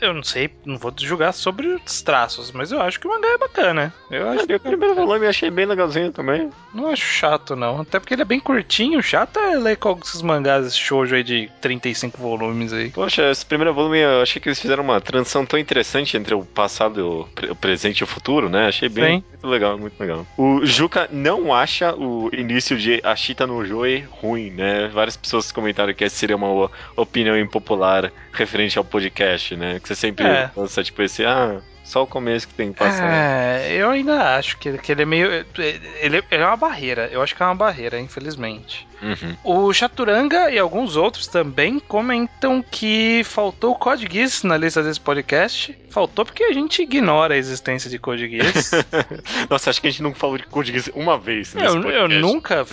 Eu não sei, não vou julgar sobre os traços, mas eu acho que o mangá é bacana. Eu acho O primeiro volume eu achei bem legalzinho também. Não acho chato, não. Até porque ele é bem curtinho. Chato é ler com esses mangás shoujo aí de 35 volumes aí. Poxa, esse primeiro volume eu achei que eles fizeram uma transição tão interessante entre o passado, o, pre- o presente e o futuro, né? Achei bem Sim. muito legal, muito legal. O Juca não acha o início de Ashita no Joe ruim, né? Várias pessoas comentaram que essa seria uma opinião impopular referente ao podcast, né? Que você sempre É. lança, tipo, esse, ah, Só o começo que tem que passar. É, eu ainda acho que, que ele é meio. Ele, ele é uma barreira. Eu acho que é uma barreira, infelizmente. Uhum. O Chaturanga e alguns outros também comentam que faltou o Code Geass na lista desse podcast. Faltou porque a gente ignora a existência de Code Geass. Nossa, acho que a gente não falou de Code Geass uma vez nesse eu, eu nunca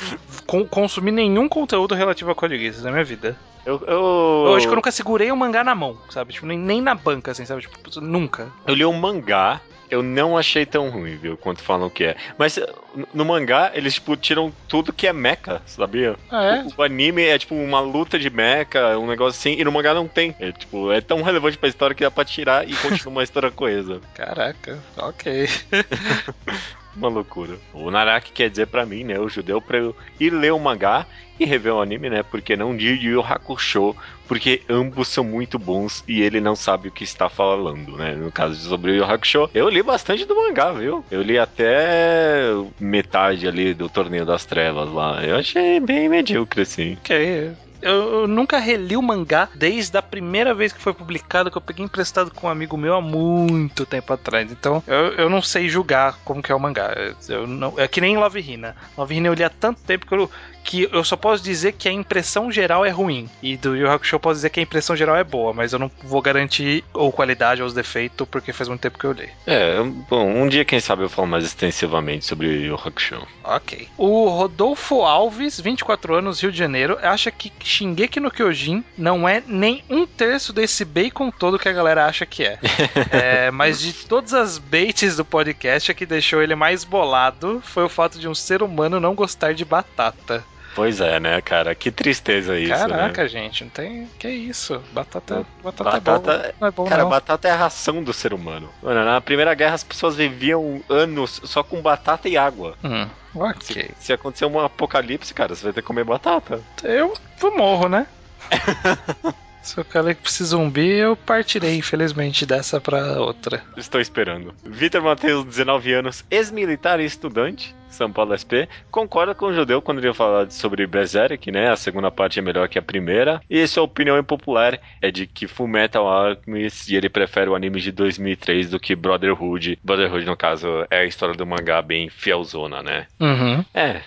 consumi nenhum conteúdo relativo a Code Geass na minha vida. Eu, eu, Eu acho que eu nunca segurei um mangá na mão, sabe? Tipo, nem, nem na banca, assim, sabe? Tipo, nunca. eu li um mangá, eu não achei tão ruim, viu? Quanto falam que é. Mas eh, no- no mangá, eles, tipo, tiram tudo que é mecha, sabia? Ah, é? O, o anime é, tipo, uma luta de mecha, um negócio assim, e no mangá não tem. É, tipo, é tão relevante pra história que dá pra tirar e continua uma história coesa. Caraca, ok. Uma loucura. O Naraki quer dizer pra mim, né, o judeu, pra eu ir ler o mangá e rever o anime, né, porque não de Yu Hakusho, porque ambos são muito bons e ele não sabe o que está falando, né, no caso de sobre o Yu Hakusho. Eu li bastante do mangá, viu? Eu li até metade ali do Torneio das Trevas lá. Eu achei bem medíocre, assim. Ok. Eu, nunca reli o mangá desde a primeira vez que foi publicado, que eu peguei emprestado com um amigo meu há muito tempo atrás. Então, eu, eu não sei julgar como que é o mangá. Eu não, é que nem Love Hina. Love Hina eu li há tanto tempo que eu, que eu só posso dizer que a impressão geral é ruim. E do Yu Hakusho eu posso dizer que a impressão geral é boa, mas eu não vou garantir ou qualidade ou os defeitos, porque faz muito tempo que eu li. É, bom, um dia, quem sabe, eu falo mais extensivamente sobre o Yu Hakusho. Ok. O Rodolfo Alves, 24 anos, Rio de Janeiro, acha que Shingeki no Kyojin não é nem um terço desse bacon todo que a galera acha que é. É, mas de todas as baits do podcast, a que deixou ele mais bolado foi o fato de um ser humano não gostar de batata. Pois é, né, cara? Que tristeza isso, né? Caraca, gente, não tem. Que isso? Batata, batata, Batata- é bom. Não é bom, Cara, não. batata é a ração do ser humano. Mano, na Primeira Guerra as pessoas viviam anos só com batata e água. Hum, ok. Se, se acontecer um apocalipse, cara, você vai ter que comer batata. Eu, eu morro, né? Se o Calypso zumbi, eu partirei, infelizmente, dessa pra outra. Estou esperando. Vitor Matheus, 19 anos, ex-militar e estudante, São Paulo SP, concorda com o judeu quando ele fala sobre Berserk, né? A segunda parte é melhor que a primeira. E sua opinião impopular é de que Fullmetal Alchemist e ele prefere o anime de 2003 do que Brotherhood. Brotherhood, no caso, é a história do mangá bem fielzona, né? Uhum. É.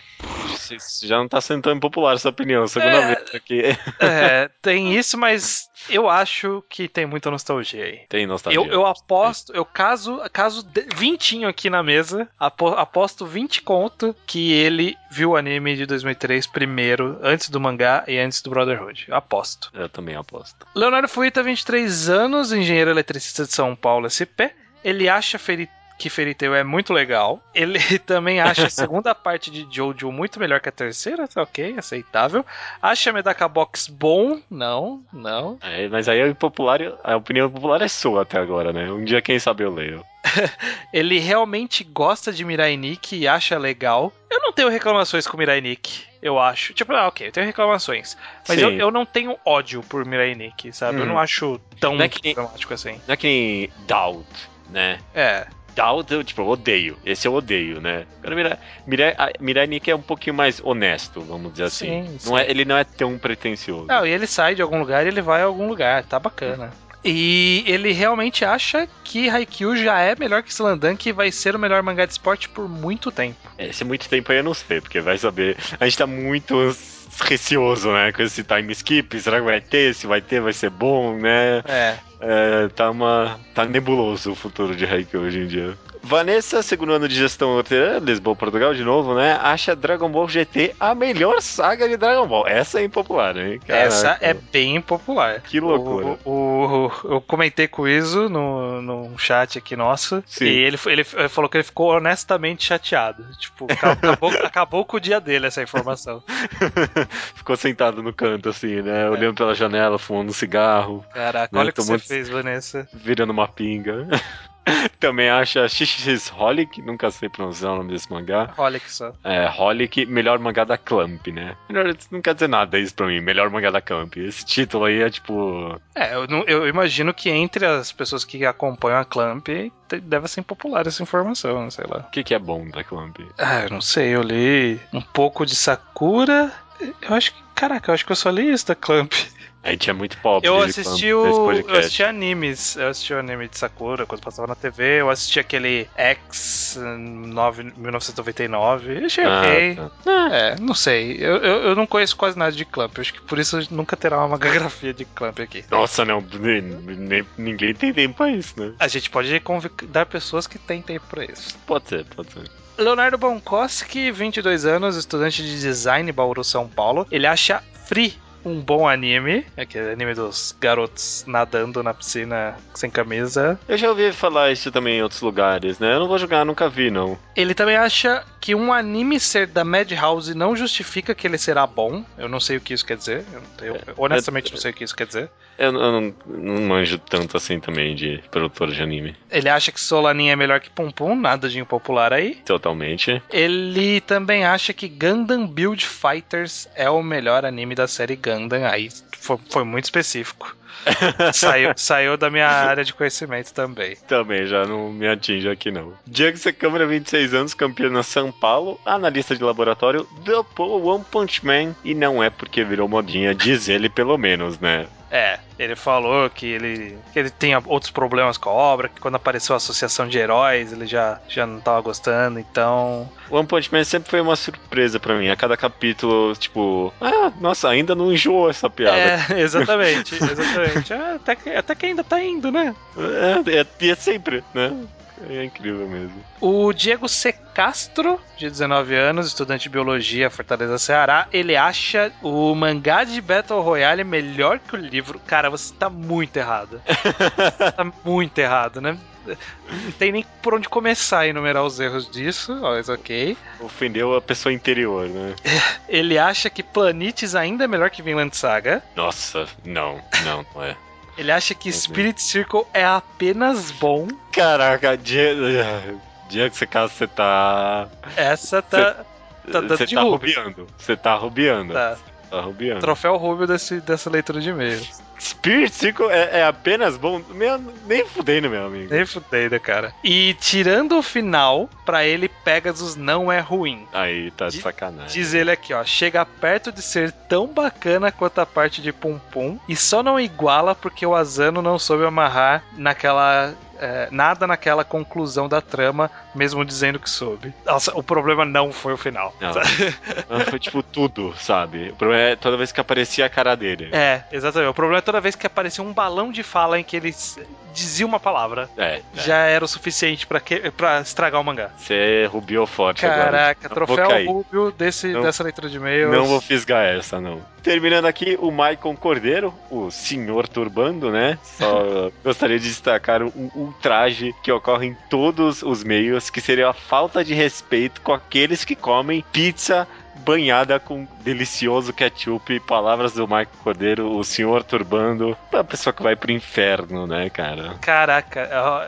Já não tá sendo tão impopular essa opinião, segunda É. vez aqui. É, tem isso, mas eu acho que tem muita nostalgia aí. Tem nostalgia. Eu, eu aposto, eu caso, caso vintinho aqui na mesa, apo- aposto 20 que ele viu o anime de 2003 primeiro, antes do mangá e antes do Brotherhood. Eu aposto. Eu também aposto. Leonardo Fuita, 23 anos, engenheiro eletricista de São Paulo, SP. Ele acha que Fairy Tail é muito legal. Ele também acha a segunda parte de Jojo muito melhor que a terceira, tá ok, aceitável. Acha Medaka Box bom? Não, não. É, mas aí a, impopular, a opinião popular é sua até agora, né? Um dia, quem sabe, eu leio. Ele realmente gosta de Mirai Nikki e acha legal. Eu não tenho reclamações com Mirai Nikki, eu acho. Tipo, ah, ok, eu tenho reclamações. Mas eu, eu não tenho ódio por Mirai Nikki, sabe? Eu Hum. não acho tão Não é que dramático assim. Não é que nem Doubt, né? É. Doubt, eu, tipo, eu odeio. Esse eu odeio, né? Agora, Mirai, Mirai, Mirai Nikki é um pouquinho mais honesto, vamos dizer assim. Sim, Não é, ele não é tão pretencioso. Não, e ele sai de algum lugar e ele vai a algum lugar, tá bacana. E ele realmente acha que Haikyuu já é melhor que Slandunk e vai ser o melhor mangá de esporte por muito tempo. Esse muito tempo aí eu não sei, porque vai saber. A gente tá muito receoso, né? Com esse time skip. Será que vai ter? Se vai ter, vai ser bom, né? É. É, tá uma. tá nebuloso o futuro de Haikyuu hoje em dia. Vanessa, segundo ano de gestão hortelã, Lisboa, Portugal, de novo, né? Acha Dragon Ball GT a melhor saga de Dragon Ball. Essa é impopular, hein? Essa Caraca. é bem popular. Que loucura. O, o- o- eu comentei com o Iso no, no chat aqui nosso. Sim. E ele, ele falou que ele ficou honestamente chateado. Tipo, acabou, acabou com o dia dele essa informação. Ficou sentado no canto, assim, né? Olhando pela janela, fumando um cigarro, Caraca, Né, olha o que você fez, Vanessa. virando uma pinga. Também acha XXX Holic, nunca sei pronunciar o nome desse mangá. Que só. É, Holic, melhor mangá da Clamp, né? Melhor, não quer dizer nada isso pra mim, melhor mangá da Clamp. Esse título aí é tipo. É, eu, eu imagino que entre as pessoas que acompanham a Clamp deve ser impopular essa informação, sei lá. O que, que é bom da Clamp? Ah, eu não sei, eu li um pouco de Sakura. Eu acho que. Caraca, eu acho que eu só li isso da Clamp. A gente é muito pobre. Eu assisti o. Eu assisti animes. Eu assisti o anime de Sakura quando passava na TV. Eu assisti aquele X 9, 1999. Eu achei Ah, ok. tá. É, não sei. Eu, eu, eu não conheço quase nada de Clamp. Acho que por isso nunca terá uma magagrafia de Clamp aqui. Nossa, não, nem- ninguém tem tempo pra isso, né? A gente pode convidar pessoas que têm tempo pra isso. Pode ser, pode ser. Leonardo Bonkoski, 22 anos, estudante de design Bauru, São Paulo. Ele acha Free um bom anime, aquele anime dos garotos nadando na piscina sem camisa. Eu já ouvi falar isso também em outros lugares, né? Eu não vou jogar, nunca vi, não. Ele também acha que um anime ser da Madhouse não justifica que ele será bom. Eu não sei o que isso quer dizer. Eu, eu honestamente não sei o que isso quer dizer. Eu, eu não, não manjo tanto assim também de produtor de anime. Ele acha que Solanin é melhor que Pum Pum, nada de impopular aí. Totalmente. Ele também acha que Gundam Build Fighters é o melhor anime da série Gundam. Aí foi, foi muito específico. saiu, saiu da minha área de conhecimento também. Também já não me atinge aqui, não. Diego Câmara, 26 anos, campeão na São Paulo, analista de laboratório, dopou One Punch Man. E não é porque virou modinha, diz ele pelo menos, né? É, ele falou que ele, que ele tem outros problemas com a obra, que quando apareceu a associação de heróis ele já, já não tava gostando, então. One Punch Man sempre foi uma surpresa pra mim. A cada capítulo, tipo, ah, nossa, ainda não enjoou essa piada. É, exatamente, exatamente. Ah, até, que, até que ainda tá indo, né? É, é, e é sempre, né? É incrível mesmo. O Diego C. Castro, de 19 anos, estudante de biologia, Fortaleza, Ceará, ele acha o mangá de Battle Royale melhor que o livro. Cara, você tá muito errado. tá muito errado, né? Não tem nem por onde começar a enumerar os erros disso, mas ok. Ofendeu a pessoa interior, né? Ele acha que Planetes ainda é melhor que Vinland Saga. Nossa, não, não, não é. Ele acha que Spirit Circle é apenas bom. Caraca. Diego, você caso você tá. Essa tá. Tá dando Você tá rubiando. Você tá rubiando. Tá. Tá rubiando. Troféu Rubio desse, dessa leitura de e-mails. Spirit Circle é, é apenas bom. Meu, nem fudendo, meu amigo. Nem fudendo, cara. E tirando o final, pra ele, Pegasus não é ruim. Aí, tá de sacanagem. Diz ele aqui, ó. Chega perto de ser tão bacana quanto a parte de Pum Pum. E só não iguala porque o Asano não soube amarrar naquela. é, nada naquela conclusão da trama, mesmo dizendo que soube. Nossa, o problema não foi o final. Não. Não, Foi tipo tudo, sabe? O problema é toda vez que aparecia a cara dele. É, exatamente. O problema é toda vez que aparecia um balão de fala em que ele dizia uma palavra. É. é. Já era o suficiente pra que- pra estragar o mangá. Você rubiou forte agora. Caraca, vou troféu. Rubio desse, Não- dessa leitura de e-mails. Não vou fisgar essa, não. Terminando aqui, o Maicon Cordeiro, o senhor turbando, né? Só gostaria de destacar um ultraje que ocorre em todos os meios, que seria a falta de respeito com aqueles que comem pizza banhada com delicioso ketchup. Palavras do Maicon Cordeiro, o senhor turbando. A pessoa que vai pro inferno, né, cara? Caraca, ó,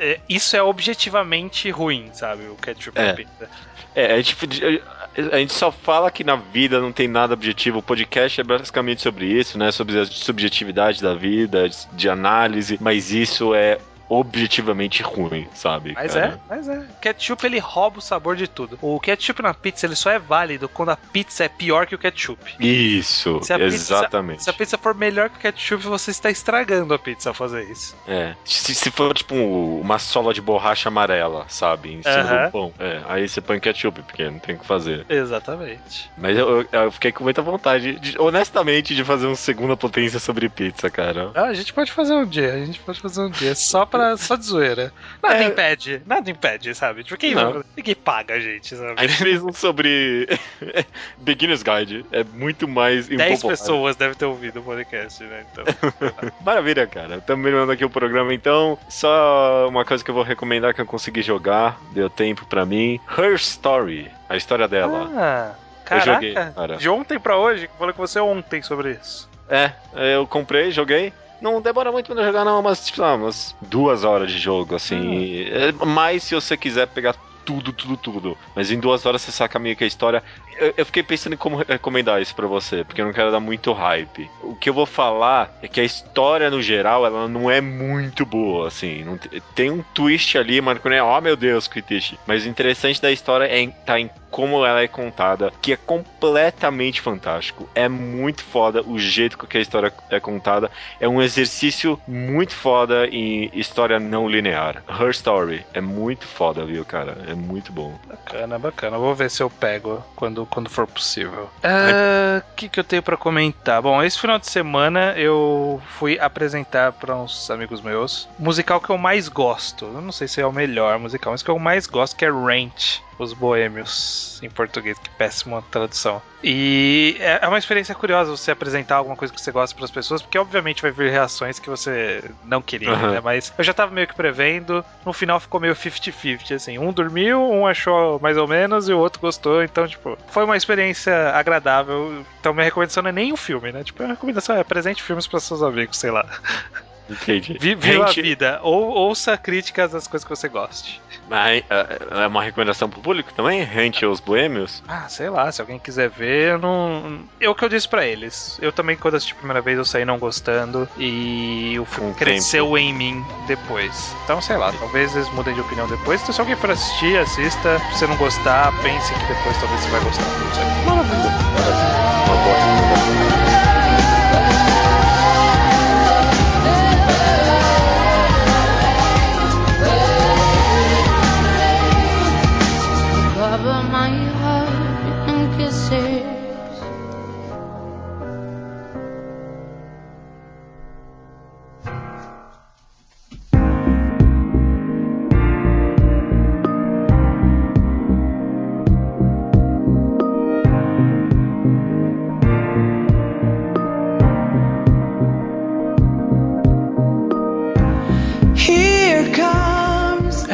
é, isso é objetivamente ruim, sabe? O ketchup É. na pizza. É, a gente só fala que na vida não tem nada objetivo. O podcast é basicamente sobre isso, né? Sobre a subjetividade da vida, de análise, mas isso é objetivamente ruim, sabe? Mas cara? é, mas é. O ketchup ele rouba o sabor de tudo. O ketchup na pizza ele só é válido quando a pizza é pior que o ketchup. Isso, Se a pizza- exatamente. Se a pizza for melhor que o ketchup, você está estragando a pizza ao fazer isso. É. Se, se for tipo uma sola de borracha amarela, sabe? Em cima Aham. do pão. É, aí você põe ketchup, porque não tem o que fazer. Exatamente. Mas eu, eu- eu fiquei com muita vontade, de- honestamente, de fazer uma segunda potência sobre pizza, cara. Ah, a gente pode fazer um dia, a gente pode fazer um dia só pra só de zoeira. Nada É. impede, nada impede, sabe? Tipo, quem, Não. ninguém paga a gente, sabe? Gente fez um sobre Beginner's Guide. É muito mais 10 impopular. pessoas devem ter ouvido o podcast, né? Então. Maravilha, cara. Estamos terminando aqui o programa, então. Só uma coisa que eu vou recomendar que eu consegui jogar. Deu tempo pra mim. Her Story. A história dela. Ah, Eu caraca. joguei, cara. De ontem pra hoje, eu falei com você ontem sobre isso. É, eu comprei, joguei. Não demora muito pra jogar, não, mas tipo, ah, umas duas horas de jogo, assim. É, mas se você quiser pegar tudo, tudo, tudo. Mas em duas horas você saca meio que a história. Eu, eu fiquei pensando em como recomendar isso pra você, porque eu não quero dar muito hype. O que eu vou falar é que a história, no geral, ela não é muito boa, assim. Não te- tem um twist ali, mano, que é, oh meu Deus, que twist. Mas o interessante da história é tá em como ela é contada, que é completamente fantástico. É muito foda o jeito que a história é contada. É um exercício muito foda em história não linear. Her Story é muito foda, viu, cara? É muito bom. Bacana, bacana. Vou ver se eu pego quando, quando for possível. Ah, O que, que eu tenho pra comentar? Bom, esse final de semana eu fui apresentar pra uns amigos meus o musical que eu mais gosto. Eu não sei se é o melhor musical, mas que eu mais gosto, que é Rent. Os Boêmios, em português, que péssima tradução. E é é uma experiência curiosa você apresentar alguma coisa que você gosta para as pessoas, porque obviamente vai vir reações que você não queria, Aham. né? Mas eu já tava meio que prevendo, no final ficou meio 50-50, assim. Um dormiu, um achou mais ou menos e o outro gostou, então, tipo, foi uma experiência agradável. Então, minha recomendação não é nem o filme, né? Tipo, a recomendação é apresente filmes para seus amigos, sei lá. Entendi. Vi- Viva Gente, a vida, ou ouça críticas das coisas que você goste. mas, é é uma recomendação pro público também? Rente aos boêmios? Ah, sei lá, se alguém quiser ver, eu não. É o que eu disse pra eles. Eu também, quando assisti a primeira vez, eu saí não gostando. E o filme o cresceu em mim depois. Então, sei lá, talvez eles mudem de opinião depois. Então, se alguém for assistir, assista. Se você não gostar, pense que depois talvez você vai gostar. Não sei. Maravilha. Maravilha. Uma boa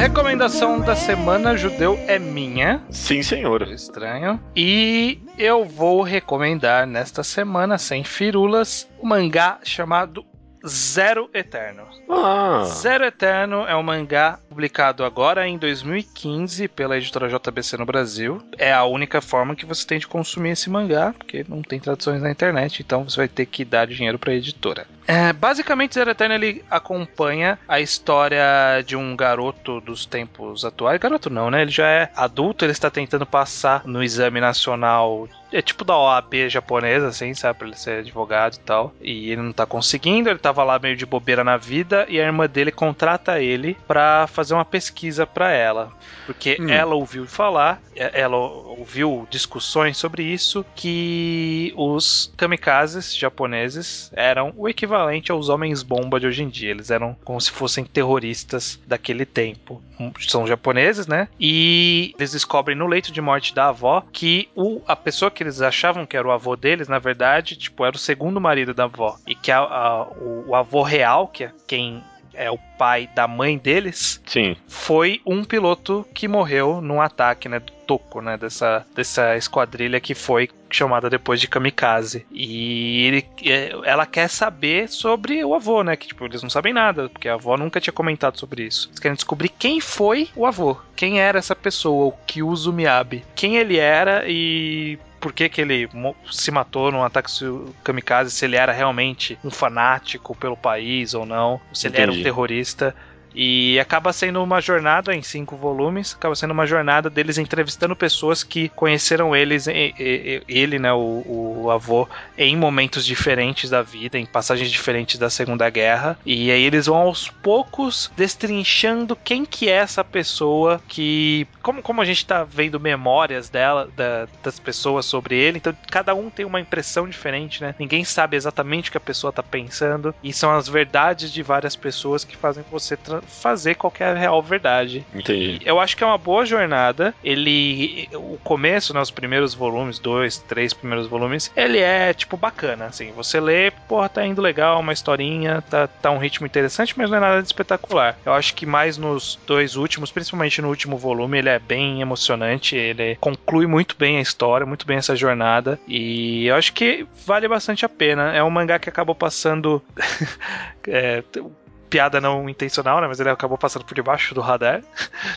Recomendação da semana judeu é minha. Sim, senhor. Estranho. E eu vou recomendar nesta semana, sem firulas, um mangá chamado Zero Eterno. Ah, Zero Eterno é um mangá publicado agora em 2015 pela editora JBC no Brasil. É a única forma que você tem de consumir esse mangá, porque não tem traduções na internet, então você vai ter que dar dinheiro para a editora. É, basicamente, Zero Eterno ele acompanha a história de um garoto dos tempos atuais. Garoto não, né? Ele já é adulto, ele está tentando passar no exame nacional é tipo da OAB japonesa, assim, sabe? Pra ele ser advogado e tal. E ele não tá conseguindo, ele tava lá meio de bobeira na vida e a irmã dele contrata ele pra fazer uma pesquisa pra ela. Porque Hum. ela ouviu falar, ela ouviu discussões sobre isso, que os kamikazes japoneses eram o equivalente aos homens bomba de hoje em dia. Eles eram como se fossem terroristas daquele tempo. São japoneses, né? E eles descobrem no leito de morte da avó que o, a pessoa que eles achavam que era o avô deles, na verdade, tipo, era o segundo marido da avó. E que a- a- o, o avô real, que é quem é o pai da mãe deles, sim. foi um piloto que morreu num ataque, né, do Toko, né, dessa, dessa esquadrilha que foi chamada depois de Kamikaze. E ele- é, ela quer saber sobre o avô, né, que tipo, eles não sabem nada, porque a avó nunca tinha comentado sobre isso. Eles querem descobrir quem foi o avô, quem era essa pessoa, o Kyuzo Miyabi, quem ele era e por que, que ele se matou num ataque kamikaze, se ele era realmente um fanático pelo país ou não, se ele era um Entendi. terrorista. E acaba sendo uma jornada em cinco volumes, acaba sendo uma jornada deles entrevistando pessoas que conheceram eles, ele, né, o, o avô, em momentos diferentes da vida, em passagens diferentes da Segunda Guerra. E aí eles vão aos poucos destrinchando quem que é essa pessoa que. Como, como a gente tá vendo memórias dela, da- das pessoas sobre ele, então cada um tem uma impressão diferente, né? Ninguém sabe exatamente o que a pessoa tá pensando. E são as verdades de várias pessoas que fazem você fazer qualquer real verdade. Entendi. Eu acho que é uma boa jornada. Ele. O começo, né? Os primeiros volumes, dois, três primeiros volumes, ele é, tipo, bacana. Assim, você lê, porra, tá indo legal, uma historinha, tá, tá um ritmo interessante, mas não é nada de espetacular. Eu acho que mais nos dois últimos, principalmente no último volume, ele é bem emocionante. Ele conclui muito bem a história, muito bem essa jornada. E eu acho que vale bastante a pena. É um mangá que acabou passando. é, piada não intencional, né? Mas ele acabou passando por debaixo do radar.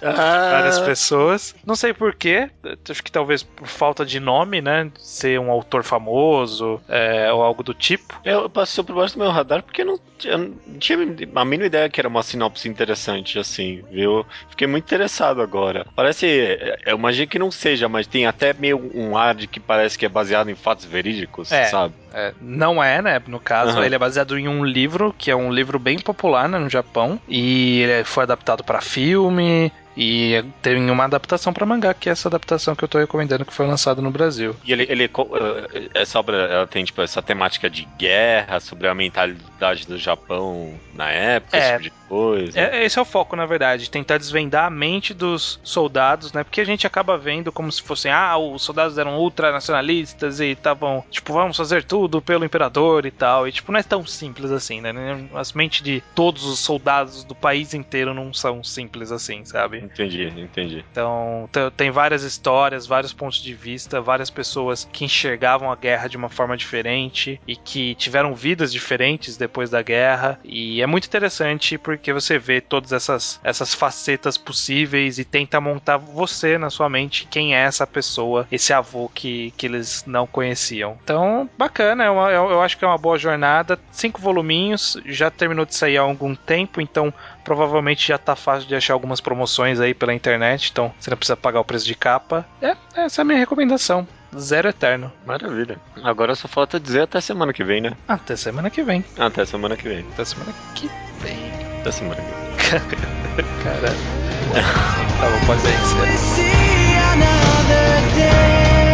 Ah, Várias pessoas. Não sei porquê. Acho que talvez por falta de nome, né? Ser um autor famoso é, ou algo do tipo. Eu passei por baixo do meu radar porque eu não, eu não tinha a mínima ideia que era uma sinopse interessante, assim, viu? Fiquei muito interessado agora. Parece. Eu imagino que não seja, mas tem até meio um ar de que parece que é baseado em fatos verídicos, É. sabe? É, não é, né? No caso, Aham. ele é baseado em um livro, que é um livro bem popular né, no Japão. E ele foi adaptado pra filme. E tem uma adaptação pra mangá, que é essa adaptação que eu tô recomendando que foi lançada no Brasil. E ele, ele co- eh, essa obra ela tem tipo essa temática de guerra, sobre a mentalidade do Japão na época, É. esse tipo de coisa. É, esse é o foco, na verdade, tentar desvendar a mente dos soldados, né? Porque a gente acaba vendo como se fossem, ah, os soldados eram ultranacionalistas e estavam, tipo, vamos fazer tudo pelo imperador e tal. E, tipo, não é tão simples assim, né? As mentes de todos os soldados do país inteiro não são simples assim, sabe? Entendi, entendi. Então, te- tem várias histórias, vários pontos de vista, várias pessoas que enxergavam a guerra de uma forma diferente e que tiveram vidas diferentes depois da guerra. E é muito interessante porque você vê todas essas, essas facetas possíveis e tenta montar você na sua mente quem é essa pessoa, esse avô que, que eles não conheciam. Então, bacana, é uma- eu, eu acho que é uma boa jornada. Cinco voluminhos, já terminou de sair há algum tempo, então provavelmente já tá fácil de achar algumas promoções aí pela internet, então você não precisa pagar o preço de capa. É, essa é a minha recomendação. Zero Eterno. Maravilha. Agora só falta dizer até semana que vem, né? Até semana que vem. Até semana que vem. Até semana que vem. Até semana que vem. Caralho. tá bom, pode ser. see another day.